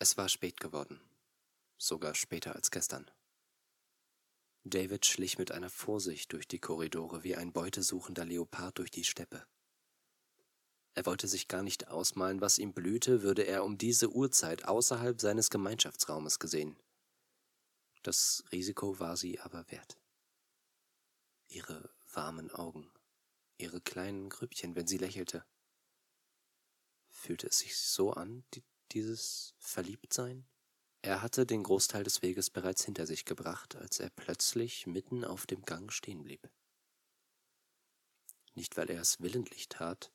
Es war spät geworden, sogar später als gestern. David schlich mit einer Vorsicht durch die Korridore wie ein beutesuchender Leopard durch die Steppe. Er wollte sich gar nicht ausmalen, was ihm blühte, würde er um diese Uhrzeit außerhalb seines Gemeinschaftsraumes gesehen. Das Risiko war sie aber wert. Ihre warmen Augen, ihre kleinen Grübchen, wenn sie lächelte. Fühlte es sich so an, die, dieses Verliebtsein? Er hatte den Großteil des Weges bereits hinter sich gebracht, als er plötzlich mitten auf dem Gang stehen blieb. Nicht, weil er es willentlich tat,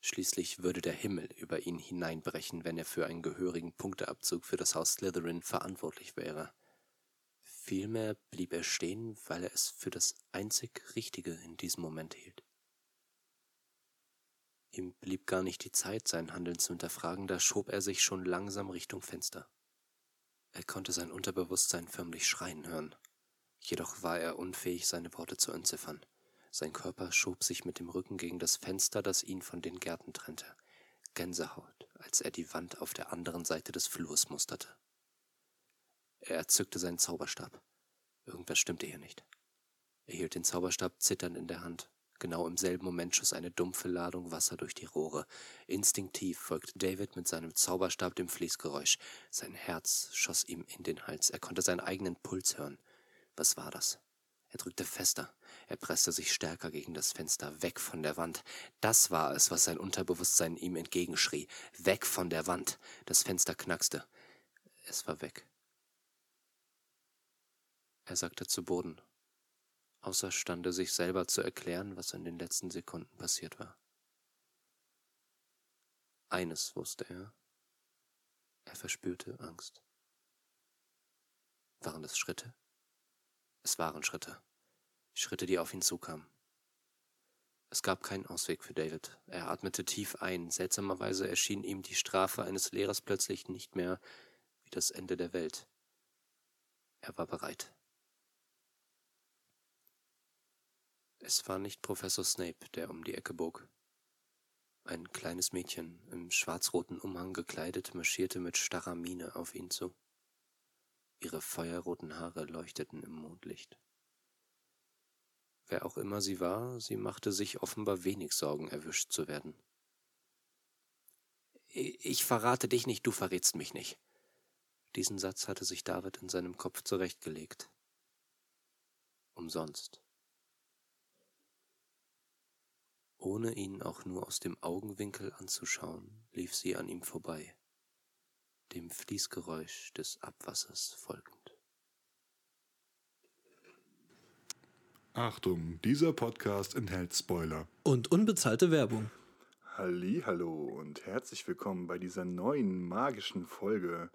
schließlich würde der Himmel über ihn hineinbrechen, wenn er für einen gehörigen Punkteabzug für das Haus Slytherin verantwortlich wäre. Vielmehr blieb er stehen, weil er es für das einzig Richtige in diesem Moment hielt. Ihm blieb gar nicht die Zeit, sein Handeln zu hinterfragen, da schob er sich schon langsam Richtung Fenster. Er konnte sein Unterbewusstsein förmlich schreien hören. Jedoch war er unfähig, seine Worte zu entziffern. Sein Körper schob sich mit dem Rücken gegen das Fenster, das ihn von den Gärten trennte. Gänsehaut, als er die Wand auf der anderen Seite des Flurs musterte. Er zückte seinen Zauberstab. Irgendwas stimmte hier nicht. Er hielt den Zauberstab zitternd in der Hand. Genau im selben Moment schoss eine dumpfe Ladung Wasser durch die Rohre. Instinktiv folgte David mit seinem Zauberstab dem Fließgeräusch. Sein Herz schoss ihm in den Hals. Er konnte seinen eigenen Puls hören. Was war das? Er drückte fester. Er presste sich stärker gegen das Fenster, weg von der Wand. Das war es, was sein Unterbewusstsein ihm entgegenschrie. Weg von der Wand. Das Fenster knackste. Es war weg. Er sackte zu Boden außerstande, sich selber zu erklären, was in den letzten Sekunden passiert war. Eines wusste er. Er verspürte Angst. Waren es Schritte? Es waren Schritte. Schritte, die auf ihn zukamen. Es gab keinen Ausweg für David. Er atmete tief ein. Seltsamerweise erschien ihm die Strafe eines Lehrers plötzlich nicht mehr wie das Ende der Welt. Er war bereit. Es war nicht Professor Snape, der um die Ecke bog. Ein kleines Mädchen, im schwarzroten Umhang gekleidet, marschierte mit starrer Miene auf ihn zu. Ihre feuerroten Haare leuchteten im Mondlicht. Wer auch immer sie war, sie machte sich offenbar wenig Sorgen, erwischt zu werden. Ich verrate dich nicht, du verrätst mich nicht. Diesen Satz hatte sich David in seinem Kopf zurechtgelegt. Umsonst. Ohne ihn auch nur aus dem Augenwinkel anzuschauen, lief sie an ihm vorbei, dem Fließgeräusch des Abwassers folgend. Achtung, dieser Podcast enthält Spoiler. Und unbezahlte Werbung. Hallo und herzlich willkommen bei dieser neuen magischen Folge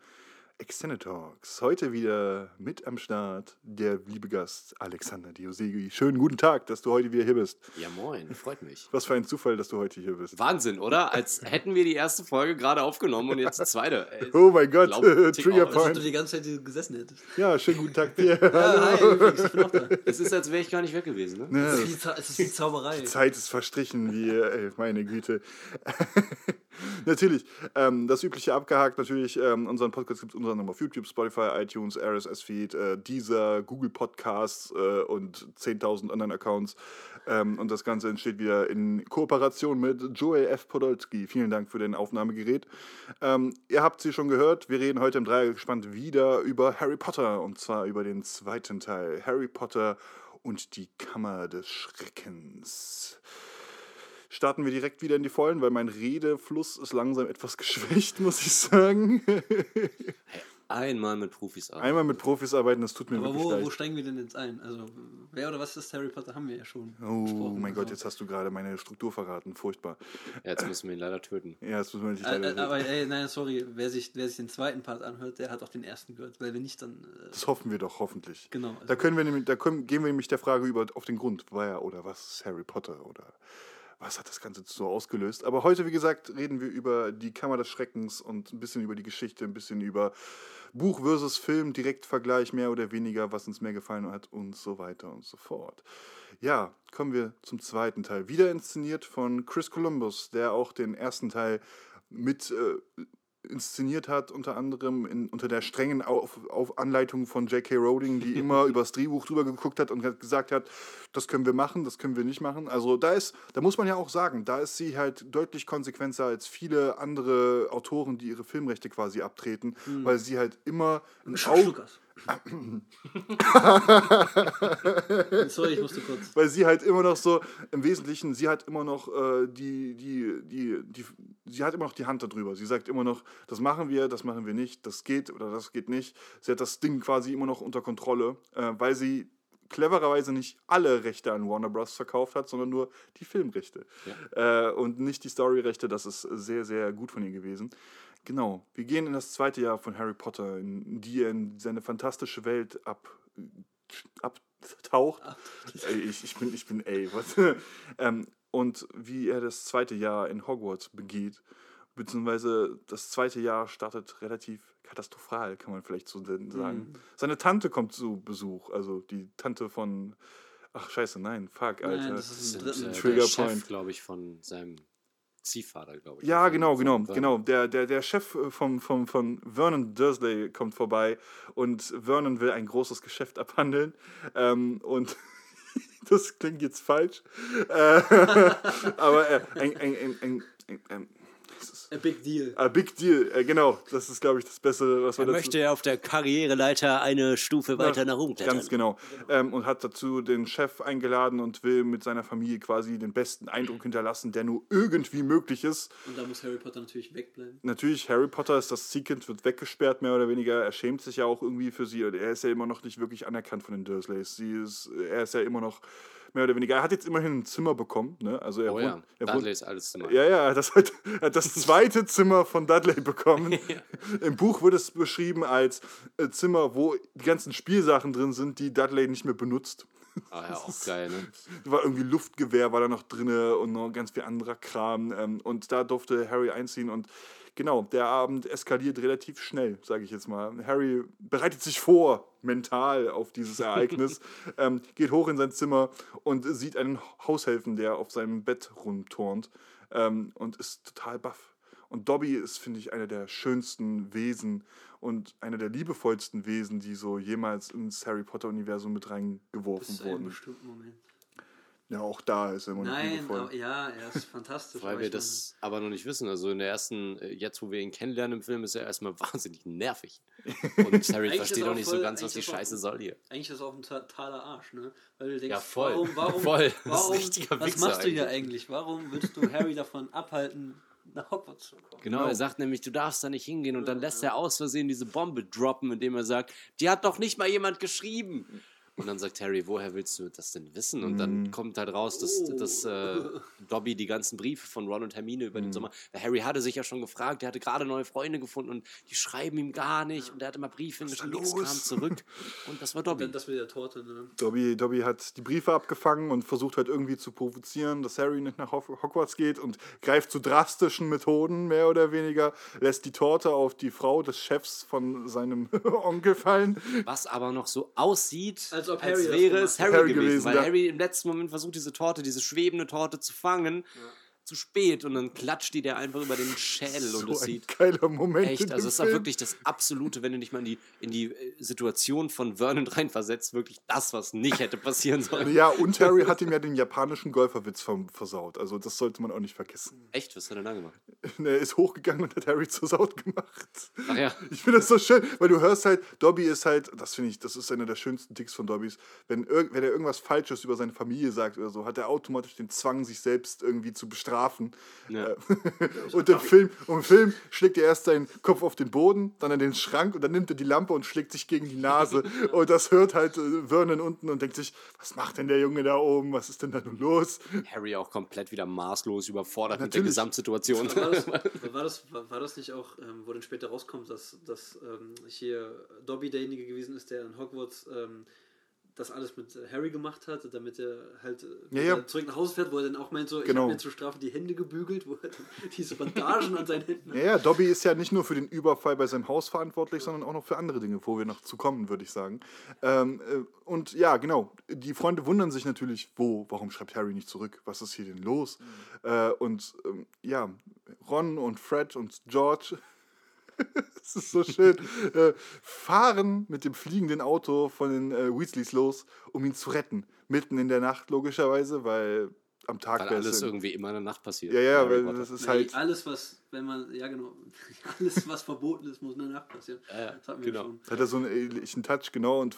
Extended Talks. Heute wieder mit am Start der liebe Gast Alexander Diosegi. Schönen guten Tag, dass du heute wieder hier bist. Ja, moin, freut mich. Was für ein Zufall, dass du heute hier bist. Wahnsinn, oder? Als hätten wir die erste Folge gerade aufgenommen und jetzt die zweite. Ey, oh mein Gott, Trigger Point. Als du die ganze Zeit gesessen hättest. Ja, schönen guten Tag dir. ja, hi, übrigens, ich bin auch da. Es ist, als wäre ich gar nicht weg gewesen. Ne? Ja, es, ist wie, es ist wie Zauberei. Die Zeit ist verstrichen, wie, ey, meine Güte. natürlich, ähm, das übliche abgehakt. Natürlich, ähm, unseren Podcast gibt es unter anderem auf YouTube, Spotify, iTunes, RSS-Feed, äh, Deezer, Google Podcasts äh, und 10.000 anderen Accounts. Ähm, und das Ganze entsteht wieder in Kooperation mit Joel F. Podolski. Vielen Dank für den Aufnahmegerät. Ähm, ihr habt sie schon gehört. Wir reden heute im Dreiergespann wieder über Harry Potter und zwar über den zweiten Teil. Harry Potter und die Kammer des Schreckens starten wir direkt wieder in die Vollen, weil mein Redefluss ist langsam etwas geschwächt, muss ich sagen. Einmal mit Profis arbeiten. Einmal mit Profis arbeiten, das tut mir Aber wirklich wo, leid. wo steigen wir denn jetzt ein? Also, wer oder was ist Harry Potter, haben wir ja schon Oh mein Gott, also jetzt hast du gerade meine Struktur verraten. Furchtbar. Ja, jetzt müssen wir ihn leider töten. Ja, jetzt müssen wir ihn leider äh, töten. Aber ey, nein, sorry, wer sich, wer sich den zweiten Part anhört, der hat auch den ersten gehört. Weil wir nicht dann... Äh das hoffen wir doch, hoffentlich. Genau. Also da, können wir nämlich, da können, gehen wir nämlich der Frage über auf den Grund, war ja oder was ist Harry Potter oder was hat das Ganze so ausgelöst. Aber heute, wie gesagt, reden wir über die Kammer des Schreckens und ein bisschen über die Geschichte, ein bisschen über Buch versus Film, Direktvergleich mehr oder weniger, was uns mehr gefallen hat und so weiter und so fort. Ja, kommen wir zum zweiten Teil. Wieder inszeniert von Chris Columbus, der auch den ersten Teil mit äh, inszeniert hat, unter anderem in, unter der strengen auf, auf Anleitung von J.K. Rowling, die immer übers Drehbuch drüber geguckt hat und gesagt hat, das können wir machen, das können wir nicht machen. Also da ist, da muss man ja auch sagen, da ist sie halt deutlich konsequenter als viele andere Autoren, die ihre Filmrechte quasi abtreten, weil sie halt immer ein Auge. Sorry, ich musste kurz. weil sie halt immer noch so im Wesentlichen, sie hat immer noch äh, die, die, die, die, sie hat immer noch die Hand darüber. Sie sagt immer noch, das machen wir, das machen wir nicht, das geht oder das geht nicht. Sie hat das Ding quasi immer noch unter Kontrolle, äh, weil sie clevererweise nicht alle Rechte an Warner Bros. verkauft hat, sondern nur die Filmrechte äh, und nicht die Storyrechte. Das ist sehr, sehr gut von ihr gewesen. Genau, wir gehen in das zweite Jahr von Harry Potter, in die er in seine fantastische Welt ab, abtaucht. Ey, ich, ich, bin, ich bin, ey, was? ähm, und wie er das zweite Jahr in Hogwarts begeht, beziehungsweise das zweite Jahr startet relativ katastrophal, kann man vielleicht so denn sagen. Seine Tante kommt zu Besuch, also die Tante von, ach scheiße, nein, fuck, Alter. Nein, das ist ein dritten. äh, Trigger der Chef, Point. glaube ich, von seinem Ziehvater, glaube ich. Ja, Von- genau, genau, genau. Der, der, der Chef äh, vom, vom, von Vernon Dursley kommt vorbei und Vernon will ein großes Geschäft abhandeln. Ähm, und das klingt jetzt falsch. Äh, aber äh, ein, ein, ein, ein, ein, ein, A big deal. a big deal, äh, genau. Das ist, glaube ich, das Bessere, was Er wir dazu möchte auf der Karriereleiter eine Stufe weiter nach oben klettern. Ganz genau. Ähm, und hat dazu den Chef eingeladen und will mit seiner Familie quasi den besten Eindruck hinterlassen, der nur irgendwie möglich ist. Und da muss Harry Potter natürlich wegbleiben. Natürlich, Harry Potter ist das Ziehkind, wird weggesperrt, mehr oder weniger. Er schämt sich ja auch irgendwie für sie. Und er ist ja immer noch nicht wirklich anerkannt von den Dursleys. Sie ist, er ist ja immer noch mehr oder weniger. Er hat jetzt immerhin ein Zimmer bekommen. Ne? Also er Oh wohnt, ja, er Dudley wohnt, ist alles Zimmer. ja, ja, er hat das, halt, er hat das zweite Zimmer von Dudley bekommen. Im Buch wird es beschrieben als äh, Zimmer, wo die ganzen Spielsachen drin sind, die Dudley nicht mehr benutzt. Ah ja, auch geil, ne? war irgendwie Luftgewehr war da noch drin und noch ganz viel anderer Kram. Ähm, und da durfte Harry einziehen und genau, der Abend eskaliert relativ schnell, sage ich jetzt mal. Harry bereitet sich vor, mental auf dieses Ereignis, ähm, geht hoch in sein Zimmer und sieht einen Haushelfen, der auf seinem Bett rumturnt ähm, und ist total baff. Und Dobby ist, finde ich, einer der schönsten Wesen und einer der liebevollsten Wesen, die so jemals ins Harry Potter-Universum mit Bis reingeworfen zu einem wurden. bestimmten Moment. Ja, auch da ist er immer noch Nein, liebevoll. aber, ja, er ist fantastisch. Weil aber wir das aber noch nicht wissen. Also in der ersten, äh, jetzt wo wir ihn kennenlernen im Film, ist er erstmal wahnsinnig nervig. Und Harry versteht auch auch nicht so voll- ganz, was die ist auch- Scheiße soll hier. eigentlich ist er auch ein totaler Arsch, ne? Weil du denkst, Ja, voll. warum, warum, Voll. Das ist ein warum was machst du hier eigentlich. eigentlich? Warum willst du Harry davon abhalten, nach Hogwarts zu kommen? Genau, er sagt nämlich, du darfst da nicht hingehen und dann lässt er aus Versehen diese Bombe droppen, indem er sagt, die hat doch nicht mal jemand geschrieben. Und dann sagt Harry, woher willst du das denn wissen? Und dann kommt halt raus, dass, dass äh, Dobby die ganzen Briefe von Ron und Hermine über den Sommer. Weil Harry hatte sich ja schon gefragt, er hatte gerade neue Freunde gefunden und die schreiben ihm gar nicht. Und er hatte mal Briefe hingeschrieben, nichts kam zurück. Und das war Dobby. Dann das mit der Torte, ne? Dobby, Dobby hat die Briefe abgefangen und versucht halt irgendwie zu provozieren, dass Harry nicht nach Hog- Hogwarts geht und greift zu drastischen Methoden, mehr oder weniger, lässt die Torte auf die Frau des Chefs von seinem Onkel fallen. Was aber noch so aussieht, Als ob als Harry das wäre es Harry, Harry gewesen, gewesen, weil ja. Harry im letzten Moment versucht, diese Torte, diese schwebende Torte zu fangen. Zu spät und dann klatscht die der einfach über den Schädel und So es ein sieht geiler Moment. echt, also es ist auch wirklich das absolute, wenn du dich mal in die, in die äh, Situation von Vernon reinversetzt, wirklich das, was nicht hätte passieren sollen. Ja, und Harry hat ihm ja den japanischen Golferwitz versaut. Also das sollte man auch nicht vergessen. Echt, was hat er da gemacht? Er ist hochgegangen und hat Harry zur Saut gemacht. Ach ja. Ich finde das so schön, weil du hörst halt, Dobby ist halt, das finde ich, das ist einer der schönsten Ticks von Dobbys. Wenn, wenn er irgendwas Falsches über seine Familie sagt oder so, hat er automatisch den Zwang, sich selbst irgendwie zu bestrafen. Ja. Äh, und im Film, und im Film schlägt er erst seinen Kopf auf den Boden, dann an den Schrank und dann nimmt er die Lampe und schlägt sich gegen die Nase. Und das hört halt äh, Vernon unten und denkt sich, was macht denn der Junge da oben? Was ist denn da nun los? Harry auch komplett wieder maßlos überfordert mit der Natürlich. Gesamtsituation. War das, war, das, war, war das nicht auch, ähm, wo dann später rauskommt, dass, dass ähm, hier Dobby derjenige gewesen ist, der in Hogwarts ähm, das alles mit äh, Harry gemacht hat, damit er halt äh, Ja, ja. zurück nach Hause fährt, wo er dann auch meint, so, ich Genau. habe mir zur Strafe die Hände gebügelt, wo er diese Bandagen an seinen Händen Ja, ja, Dobby ist ja nicht nur für den Überfall bei seinem Haus verantwortlich, sondern auch noch für andere Dinge, wo wir noch zu kommen, würde ich sagen. Ähm, äh, und ja, genau, die Freunde wundern sich natürlich, wo, warum schreibt Harry nicht zurück? Was ist hier denn los? Äh, und ähm, ja, Ron und Fred und George Es ist so schön. äh, fahren mit dem fliegenden Auto von den äh, Weasleys los, um ihn zu retten. Mitten in der Nacht, logischerweise, weil am Tag Weil alles in- irgendwie immer in der Nacht passiert. Ja, ja, weil Potter. das ist Nee, halt. alles, was, wenn man, ja genau, alles, was verboten ist, muss in der Nacht passieren. Ja, ja, das hatten wir genau. schon. Hat er so einen ähnlichen Touch, genau. Und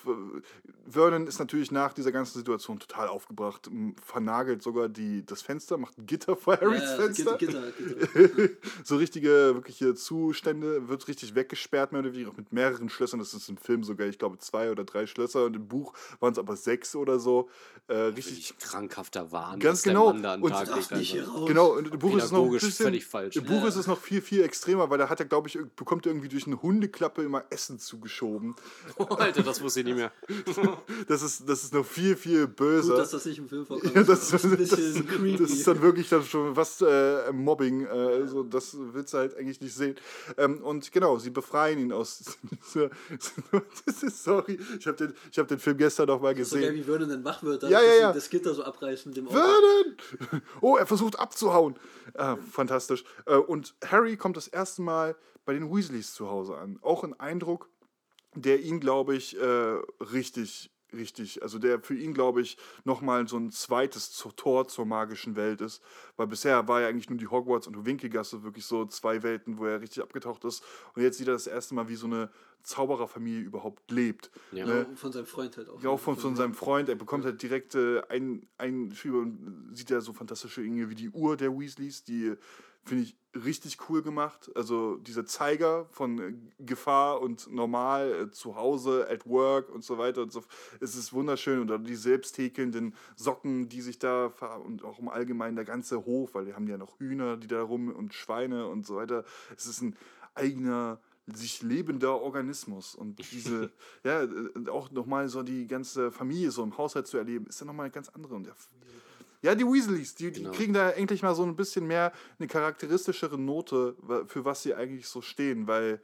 Vernon ist natürlich nach dieser ganzen Situation total aufgebracht, vernagelt sogar die, das Fenster, macht ein Gitter vor Harrys Ja, ja, Fenster. Gitter, Gitter. so richtige, wirkliche Zustände, wird richtig weggesperrt, mehr oder weniger, auch mit mehreren Schlössern. Das ist im Film sogar, ich glaube, zwei oder drei Schlösser und im Buch waren es aber sechs oder so. Äh, richtig. Krankhafter Wahn, Ganz der genau. Mann da an den Und Tag legt. nicht. Genau, und im Buch ist es noch bisschen, völlig falsch. Im Buch Ja. ist es noch viel, viel extremer, weil da hat er, glaube ich, bekommt er irgendwie durch eine Hundeklappe immer Essen zugeschoben. Oh, Alter, das wusste ich nicht mehr. Das ist, das ist noch viel, viel böser. Gut, dass das nicht im Film vorkommt. Ja, das, ist das, ein bisschen das, creepy. ist dann wirklich dann schon was äh, Mobbing. Äh, also das willst du halt eigentlich nicht sehen. Ähm, und genau, sie befreien ihn aus. Das sorry. Ich habe den, ich hab den Film gestern noch mal so geil, gesehen. wie Vernon dann wach wird, da Ja, ja, ja. das Gitter so abreißen dem Auto. Oh, er versucht abzuhauen. Ah, fantastisch. Äh, und Harry kommt das erste Mal bei den Weasleys zu Hause an. Auch ein Eindruck, der ihn, glaube ich, äh, richtig, richtig, also der für ihn, glaube ich, nochmal so ein zweites Tor zur magischen Welt ist. Weil bisher war ja eigentlich nur die Hogwarts und die Winkelgasse wirklich so zwei Welten, wo er richtig abgetaucht ist. Und jetzt sieht er das erste Mal, wie so eine Zaubererfamilie überhaupt lebt. Ja. Ne? Von seinem Freund halt auch. Ja, auch von, von seinem Freund. Er bekommt halt direkt äh, ein, ein und sieht ja so fantastische Dinge wie die Uhr der Weasleys, die finde ich richtig cool gemacht. Also dieser Zeiger von äh, Gefahr und normal, äh, zu Hause, at work und so weiter und so. Es ist wunderschön. Und dann die selbst häkelnden Socken, die sich da und auch im Allgemeinen der ganze Hof, weil die haben ja noch Hühner, die da rum und Schweine und so weiter. Es ist ein eigener sich lebender Organismus und diese, ja, äh, auch nochmal so die ganze Familie so im Haushalt zu erleben, ist ja nochmal eine ganz andere. Und der, ja, die Weasleys, die, die Genau. kriegen da endlich mal so ein bisschen mehr eine charakteristischere Note, für was sie eigentlich so stehen, weil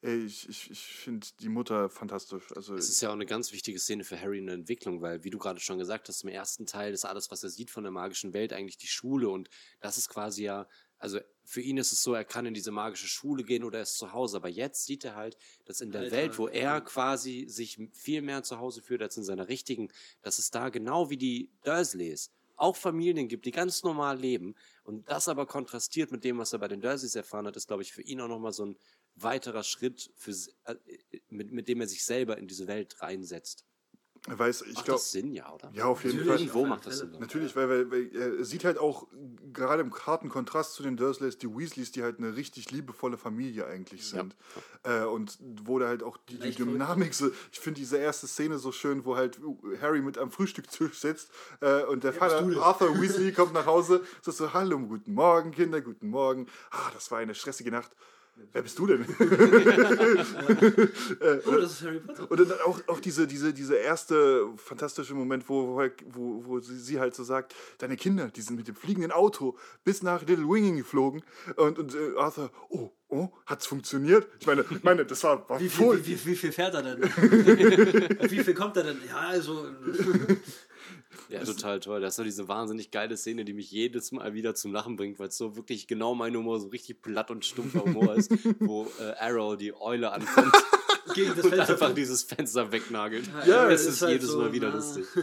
ey, ich, ich, ich finde die Mutter fantastisch. Also, Es ist ja auch eine ganz wichtige Szene für Harry in der Entwicklung, weil, wie du gerade schon gesagt hast, im ersten Teil ist alles, was er sieht von der magischen Welt, eigentlich die Schule. Und das ist quasi ja, also für ihn ist es so, er kann in diese magische Schule gehen oder er ist zu Hause. Aber jetzt sieht er halt, dass in der Alter, Welt, wo er quasi sich viel mehr zu Hause fühlt als in seiner richtigen, dass es da genau wie die Dursleys auch Familien gibt, die ganz normal leben. Und das aber kontrastiert mit dem, was er bei den Dursleys erfahren hat, ist, glaube ich, für ihn auch nochmal so ein weiterer Schritt, für, s- äh, mit, mit dem er sich selber in diese Welt reinsetzt. Weiß, ich Macht glaube, das Sinn, ja, oder? ja, auf jeden Natürlich. Fall. Irgendwo alle macht das. Sinn. Natürlich, weil, weil, weil er sieht halt auch gerade im harten Kontrast zu den Dursleys, die Weasleys, die halt eine richtig liebevolle Familie eigentlich Ja. sind. Äh, und wo da halt auch die, die Dynamik so, ich finde diese erste Szene so schön, wo halt Harry mit am Frühstückstisch sitzt äh, und der Vater du denn? Arthur Weasley kommt nach Hause, sagt so, hallo, guten Morgen, Kinder, guten Morgen. Ah, das war eine stressige Nacht. Wer bist du denn? Oh, das ist Harry Potter. Und dann auch, auch diese, diese, diese erste fantastische Moment, wo, wo, wo, sie, sie halt so sagt, deine Kinder, die sind mit dem fliegenden Auto bis nach Little Winging geflogen. Und, und äh, Arthur, oh, oh, hat's funktioniert? Ich meine, meine das war, war Wie viel, wie, wie, wie viel fährt er denn? wie viel kommt er denn? Ja, also. Ja, total toll. Das ist so diese wahnsinnig geile Szene, die mich jedes Mal wieder zum Lachen bringt, weil es so wirklich genau mein Humor, so richtig platt und stumpfer Humor ist, wo äh, Arrow die Eule ankommt Gegen das und Fenster. einfach dieses Fenster wegnagelt. Ja, es es ist, ist halt jedes so, Mal wieder na. lustig.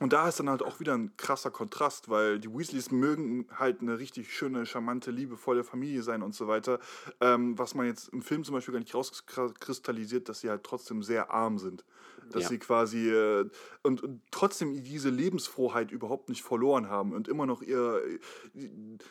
Und da ist dann halt auch wieder ein krasser Kontrast, weil die Weasleys mögen halt eine richtig schöne, charmante, liebevolle Familie sein und so weiter. Ähm, was man jetzt im Film zum Beispiel gar nicht rauskristallisiert, dass sie halt trotzdem sehr arm sind. Dass Ja. sie quasi äh, und, und trotzdem diese Lebensfroheit überhaupt nicht verloren haben und immer noch ihr.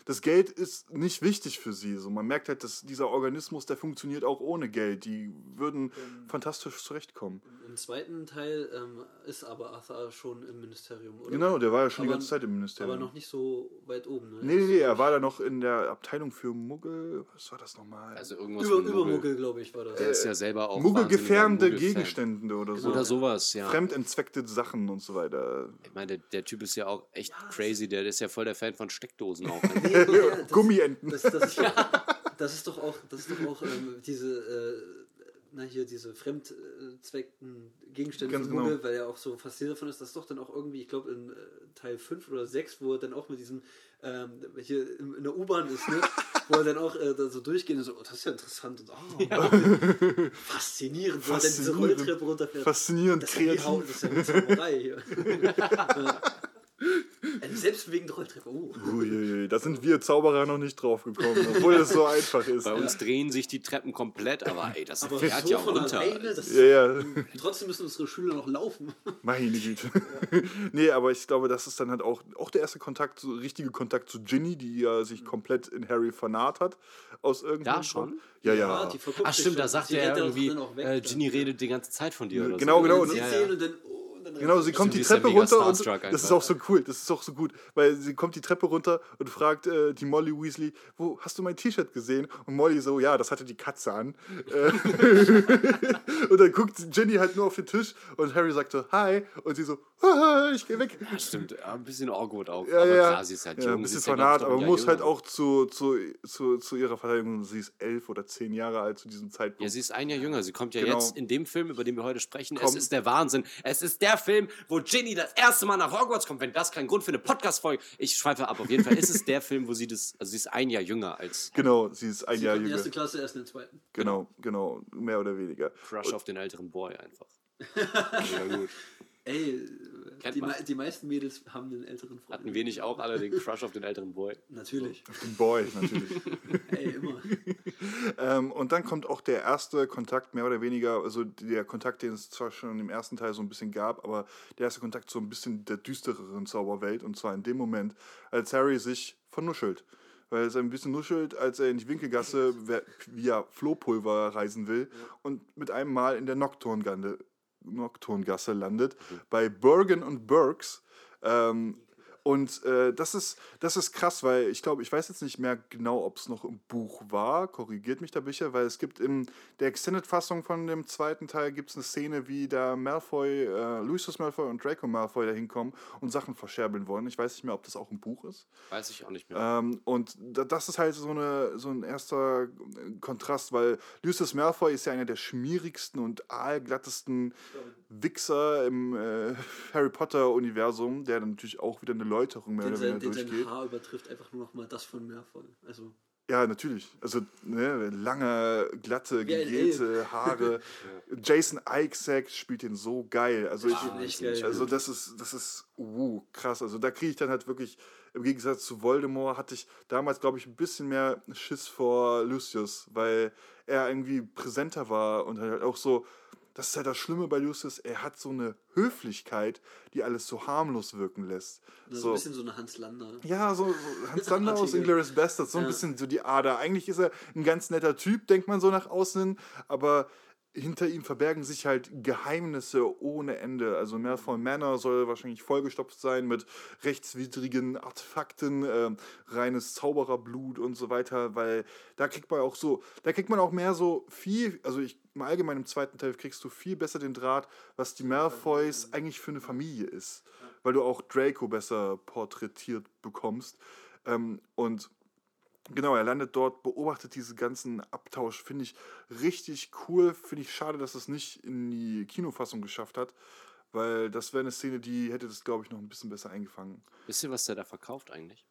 Das Geld ist nicht wichtig für sie. So, man merkt halt, dass dieser Organismus, der funktioniert auch ohne Geld. Die würden fantastisch zurechtkommen. Im zweiten Teil ähm, ist aber Arthur schon im Ministerium, oder? Genau, der war ja schon die Aber- ganze Zeit im Ministerium. Aber noch nicht so weit oben, ne? Nee, nee, nee, er war da noch in der Abteilung für Muggel. Was war das nochmal? Also irgendwas Über, Muggel. Muggel, glaube ich, war das. Der ist ja selber auch Muggel-Fan. Gegenstände oder so. Oder sowas, ja. Fremdentzweckte Sachen und so weiter. Ich meine, der, der Typ ist ja auch echt crazy. Der ist ja voll der Fan von Steckdosen auch. Nee, nee, ja, das- Gummienten. Das, das, ist doch, das ist doch auch, das ist doch auch ähm, diese, äh, na hier, diese fremdzweckten Gegenstände Ganz genau. Google, weil er auch so fasziniert davon ist, das ist doch dann auch irgendwie, ich glaube in äh, Teil 5 oder 6, wo er dann auch mit diesem, ähm, hier in, der U-Bahn ist, ne? wo er dann auch äh, da so durchgeht und so, oh, das ist ja interessant und oh, faszinierend, wo er dann diese. Rolltreppe runterfährt. Faszinierend Das ja kreativ. das ist ja wie Zauberei hier. Ja. Eine selbstbewegende Rolltreppe. Oh. Uiuiui, da sind wir Zauberer noch nicht drauf gekommen, obwohl es so einfach ist. Bei uns drehen sich die Treppen komplett, aber ey, das Aber fährt so ja auch runter. alleine, das Ja, ja. Trotzdem müssen unsere Schüler noch laufen. Meine Güte. nee, aber ich glaube, das ist dann halt auch, auch der erste Kontakt, so richtige Kontakt zu Ginny, die ja sich komplett in Harry vernarrt hat. Aus irgendeinem Da schon? Ja, ja. verguckt Ach stimmt, da sagt er ja irgendwie, weg äh, dann. Ginny redet die ganze Zeit von dir oder Genau, so. genau. Und Und- Ja, sehen ja. und dann, oh, und Genau, sie kommt die ja Treppe runter und das ist auch so cool, das ist auch so gut, weil sie kommt die Treppe runter und fragt äh, die Molly Weasley, wo hast du mein T-Shirt gesehen? Und Molly so, ja, das hatte die Katze an. Äh, und dann guckt Ginny halt nur auf den Tisch und Harry sagt so, hi und sie so, "Haha, ich geh weg. Ja, stimmt, ein bisschen awkward auch. Ja, aber ja. klar, sie ist halt ja, jung. ein bisschen ja, glaub vernarrt, ich, aber ein muss halt auch zu, zu, zu, zu ihrer Verteidigung, sie ist elf oder zehn Jahre alt zu diesem Zeitpunkt. Ja, sie ist ein Jahr jünger. Sie kommt ja Genau. jetzt in dem Film, über den wir heute sprechen. Es Kommt- ist der Wahnsinn. Es ist der Film, wo Ginny das erste Mal nach Hogwarts kommt. Wenn das kein Grund für eine Podcast-Folge Ich schweife ab. Auf jeden Fall ist es der Film, wo sie das. Also, sie ist ein Jahr jünger als Genau, sie ist ein Sie Jahr in die jünger. erste Klasse, erst in den zweiten. Genau, genau, mehr oder weniger. Crush auf den älteren Boy einfach. Mega gut. Ey, die, man. mei- die meisten Mädels haben einen älteren Freund. Hatten wir nicht auch alle den Crush auf den älteren Boy? Natürlich. Den Boy, natürlich. Ey, immer. Ähm, und dann kommt auch der erste Kontakt, mehr oder weniger, also der Kontakt, den es zwar schon im ersten Teil so ein bisschen gab, aber der erste Kontakt zu ein bisschen der düstereren Zauberwelt. Und zwar in dem Moment, als Harry sich vernuschelt. Weil er ein bisschen nuschelt, als er in die Winkelgasse wer- via Flohpulver reisen will und mit einem Mal in der Nocturngasse, Nocturngasse landet, bei Bergen und Burks. Ähm, und äh, das, ist, das ist krass, weil ich glaube, ich weiß jetzt nicht mehr genau, ob es noch im Buch war. Korrigiert mich da bitte, weil es gibt in der Extended-Fassung von dem zweiten Teil gibt es eine Szene, wie da Malfoy, äh, Lucius Malfoy und Draco Malfoy da hinkommen und Sachen verscherbeln wollen. Ich weiß nicht mehr, ob das auch im Buch ist. Weiß ich auch nicht mehr. Ähm, und da, das ist halt so, eine, so ein erster äh, Kontrast, weil Lucius Malfoy ist ja einer der schmierigsten und aalglattesten Wichser im äh, Harry Potter-Universum, der dann natürlich auch wieder eine Läuterung mehr Den, oder weniger den sein durchgeht. Haar übertrifft einfach nur noch mal das von Meervoll. Also, Ja, natürlich. Also ne, lange, glatte, gegelte Haare. Jason Isaac spielt den so geil. Also ich, Ah, echt geil. also das ist, das ist uh, krass. Also da kriege ich dann halt wirklich, im Gegensatz zu Voldemort, hatte ich damals, glaube ich, ein bisschen mehr Schiss vor Lucius, weil er irgendwie präsenter war und halt auch so, das ist halt das Schlimme bei Lucius, er hat so eine Höflichkeit, die alles so harmlos wirken lässt. so So, ein bisschen so eine Hans Lander. ja, so, so Hans Sander aus. Inglourious Bastards, so ein Ja. bisschen so die Ader. Eigentlich ist er ein ganz netter Typ, denkt man so nach außen hin, aber hinter ihm verbergen sich halt Geheimnisse ohne Ende. Also Malfoy Manor soll wahrscheinlich vollgestopft sein mit rechtswidrigen Artefakten, ähm, reines Zaubererblut und so weiter, weil da kriegt man auch so, da kriegt man auch mehr so viel, also ich, im Allgemeinen im zweiten Teil kriegst du viel besser den Draht, was die Malfoys eigentlich für eine Familie ist, weil du auch Draco besser porträtiert bekommst. Ähm, und Genau, er landet dort, beobachtet diesen ganzen Abtausch. Finde ich richtig cool. Finde ich schade, dass es nicht in die Kinofassung geschafft hat, weil das wäre eine Szene, die hätte das, glaube ich, noch ein bisschen besser eingefangen. Wisst ihr, was der da verkauft eigentlich?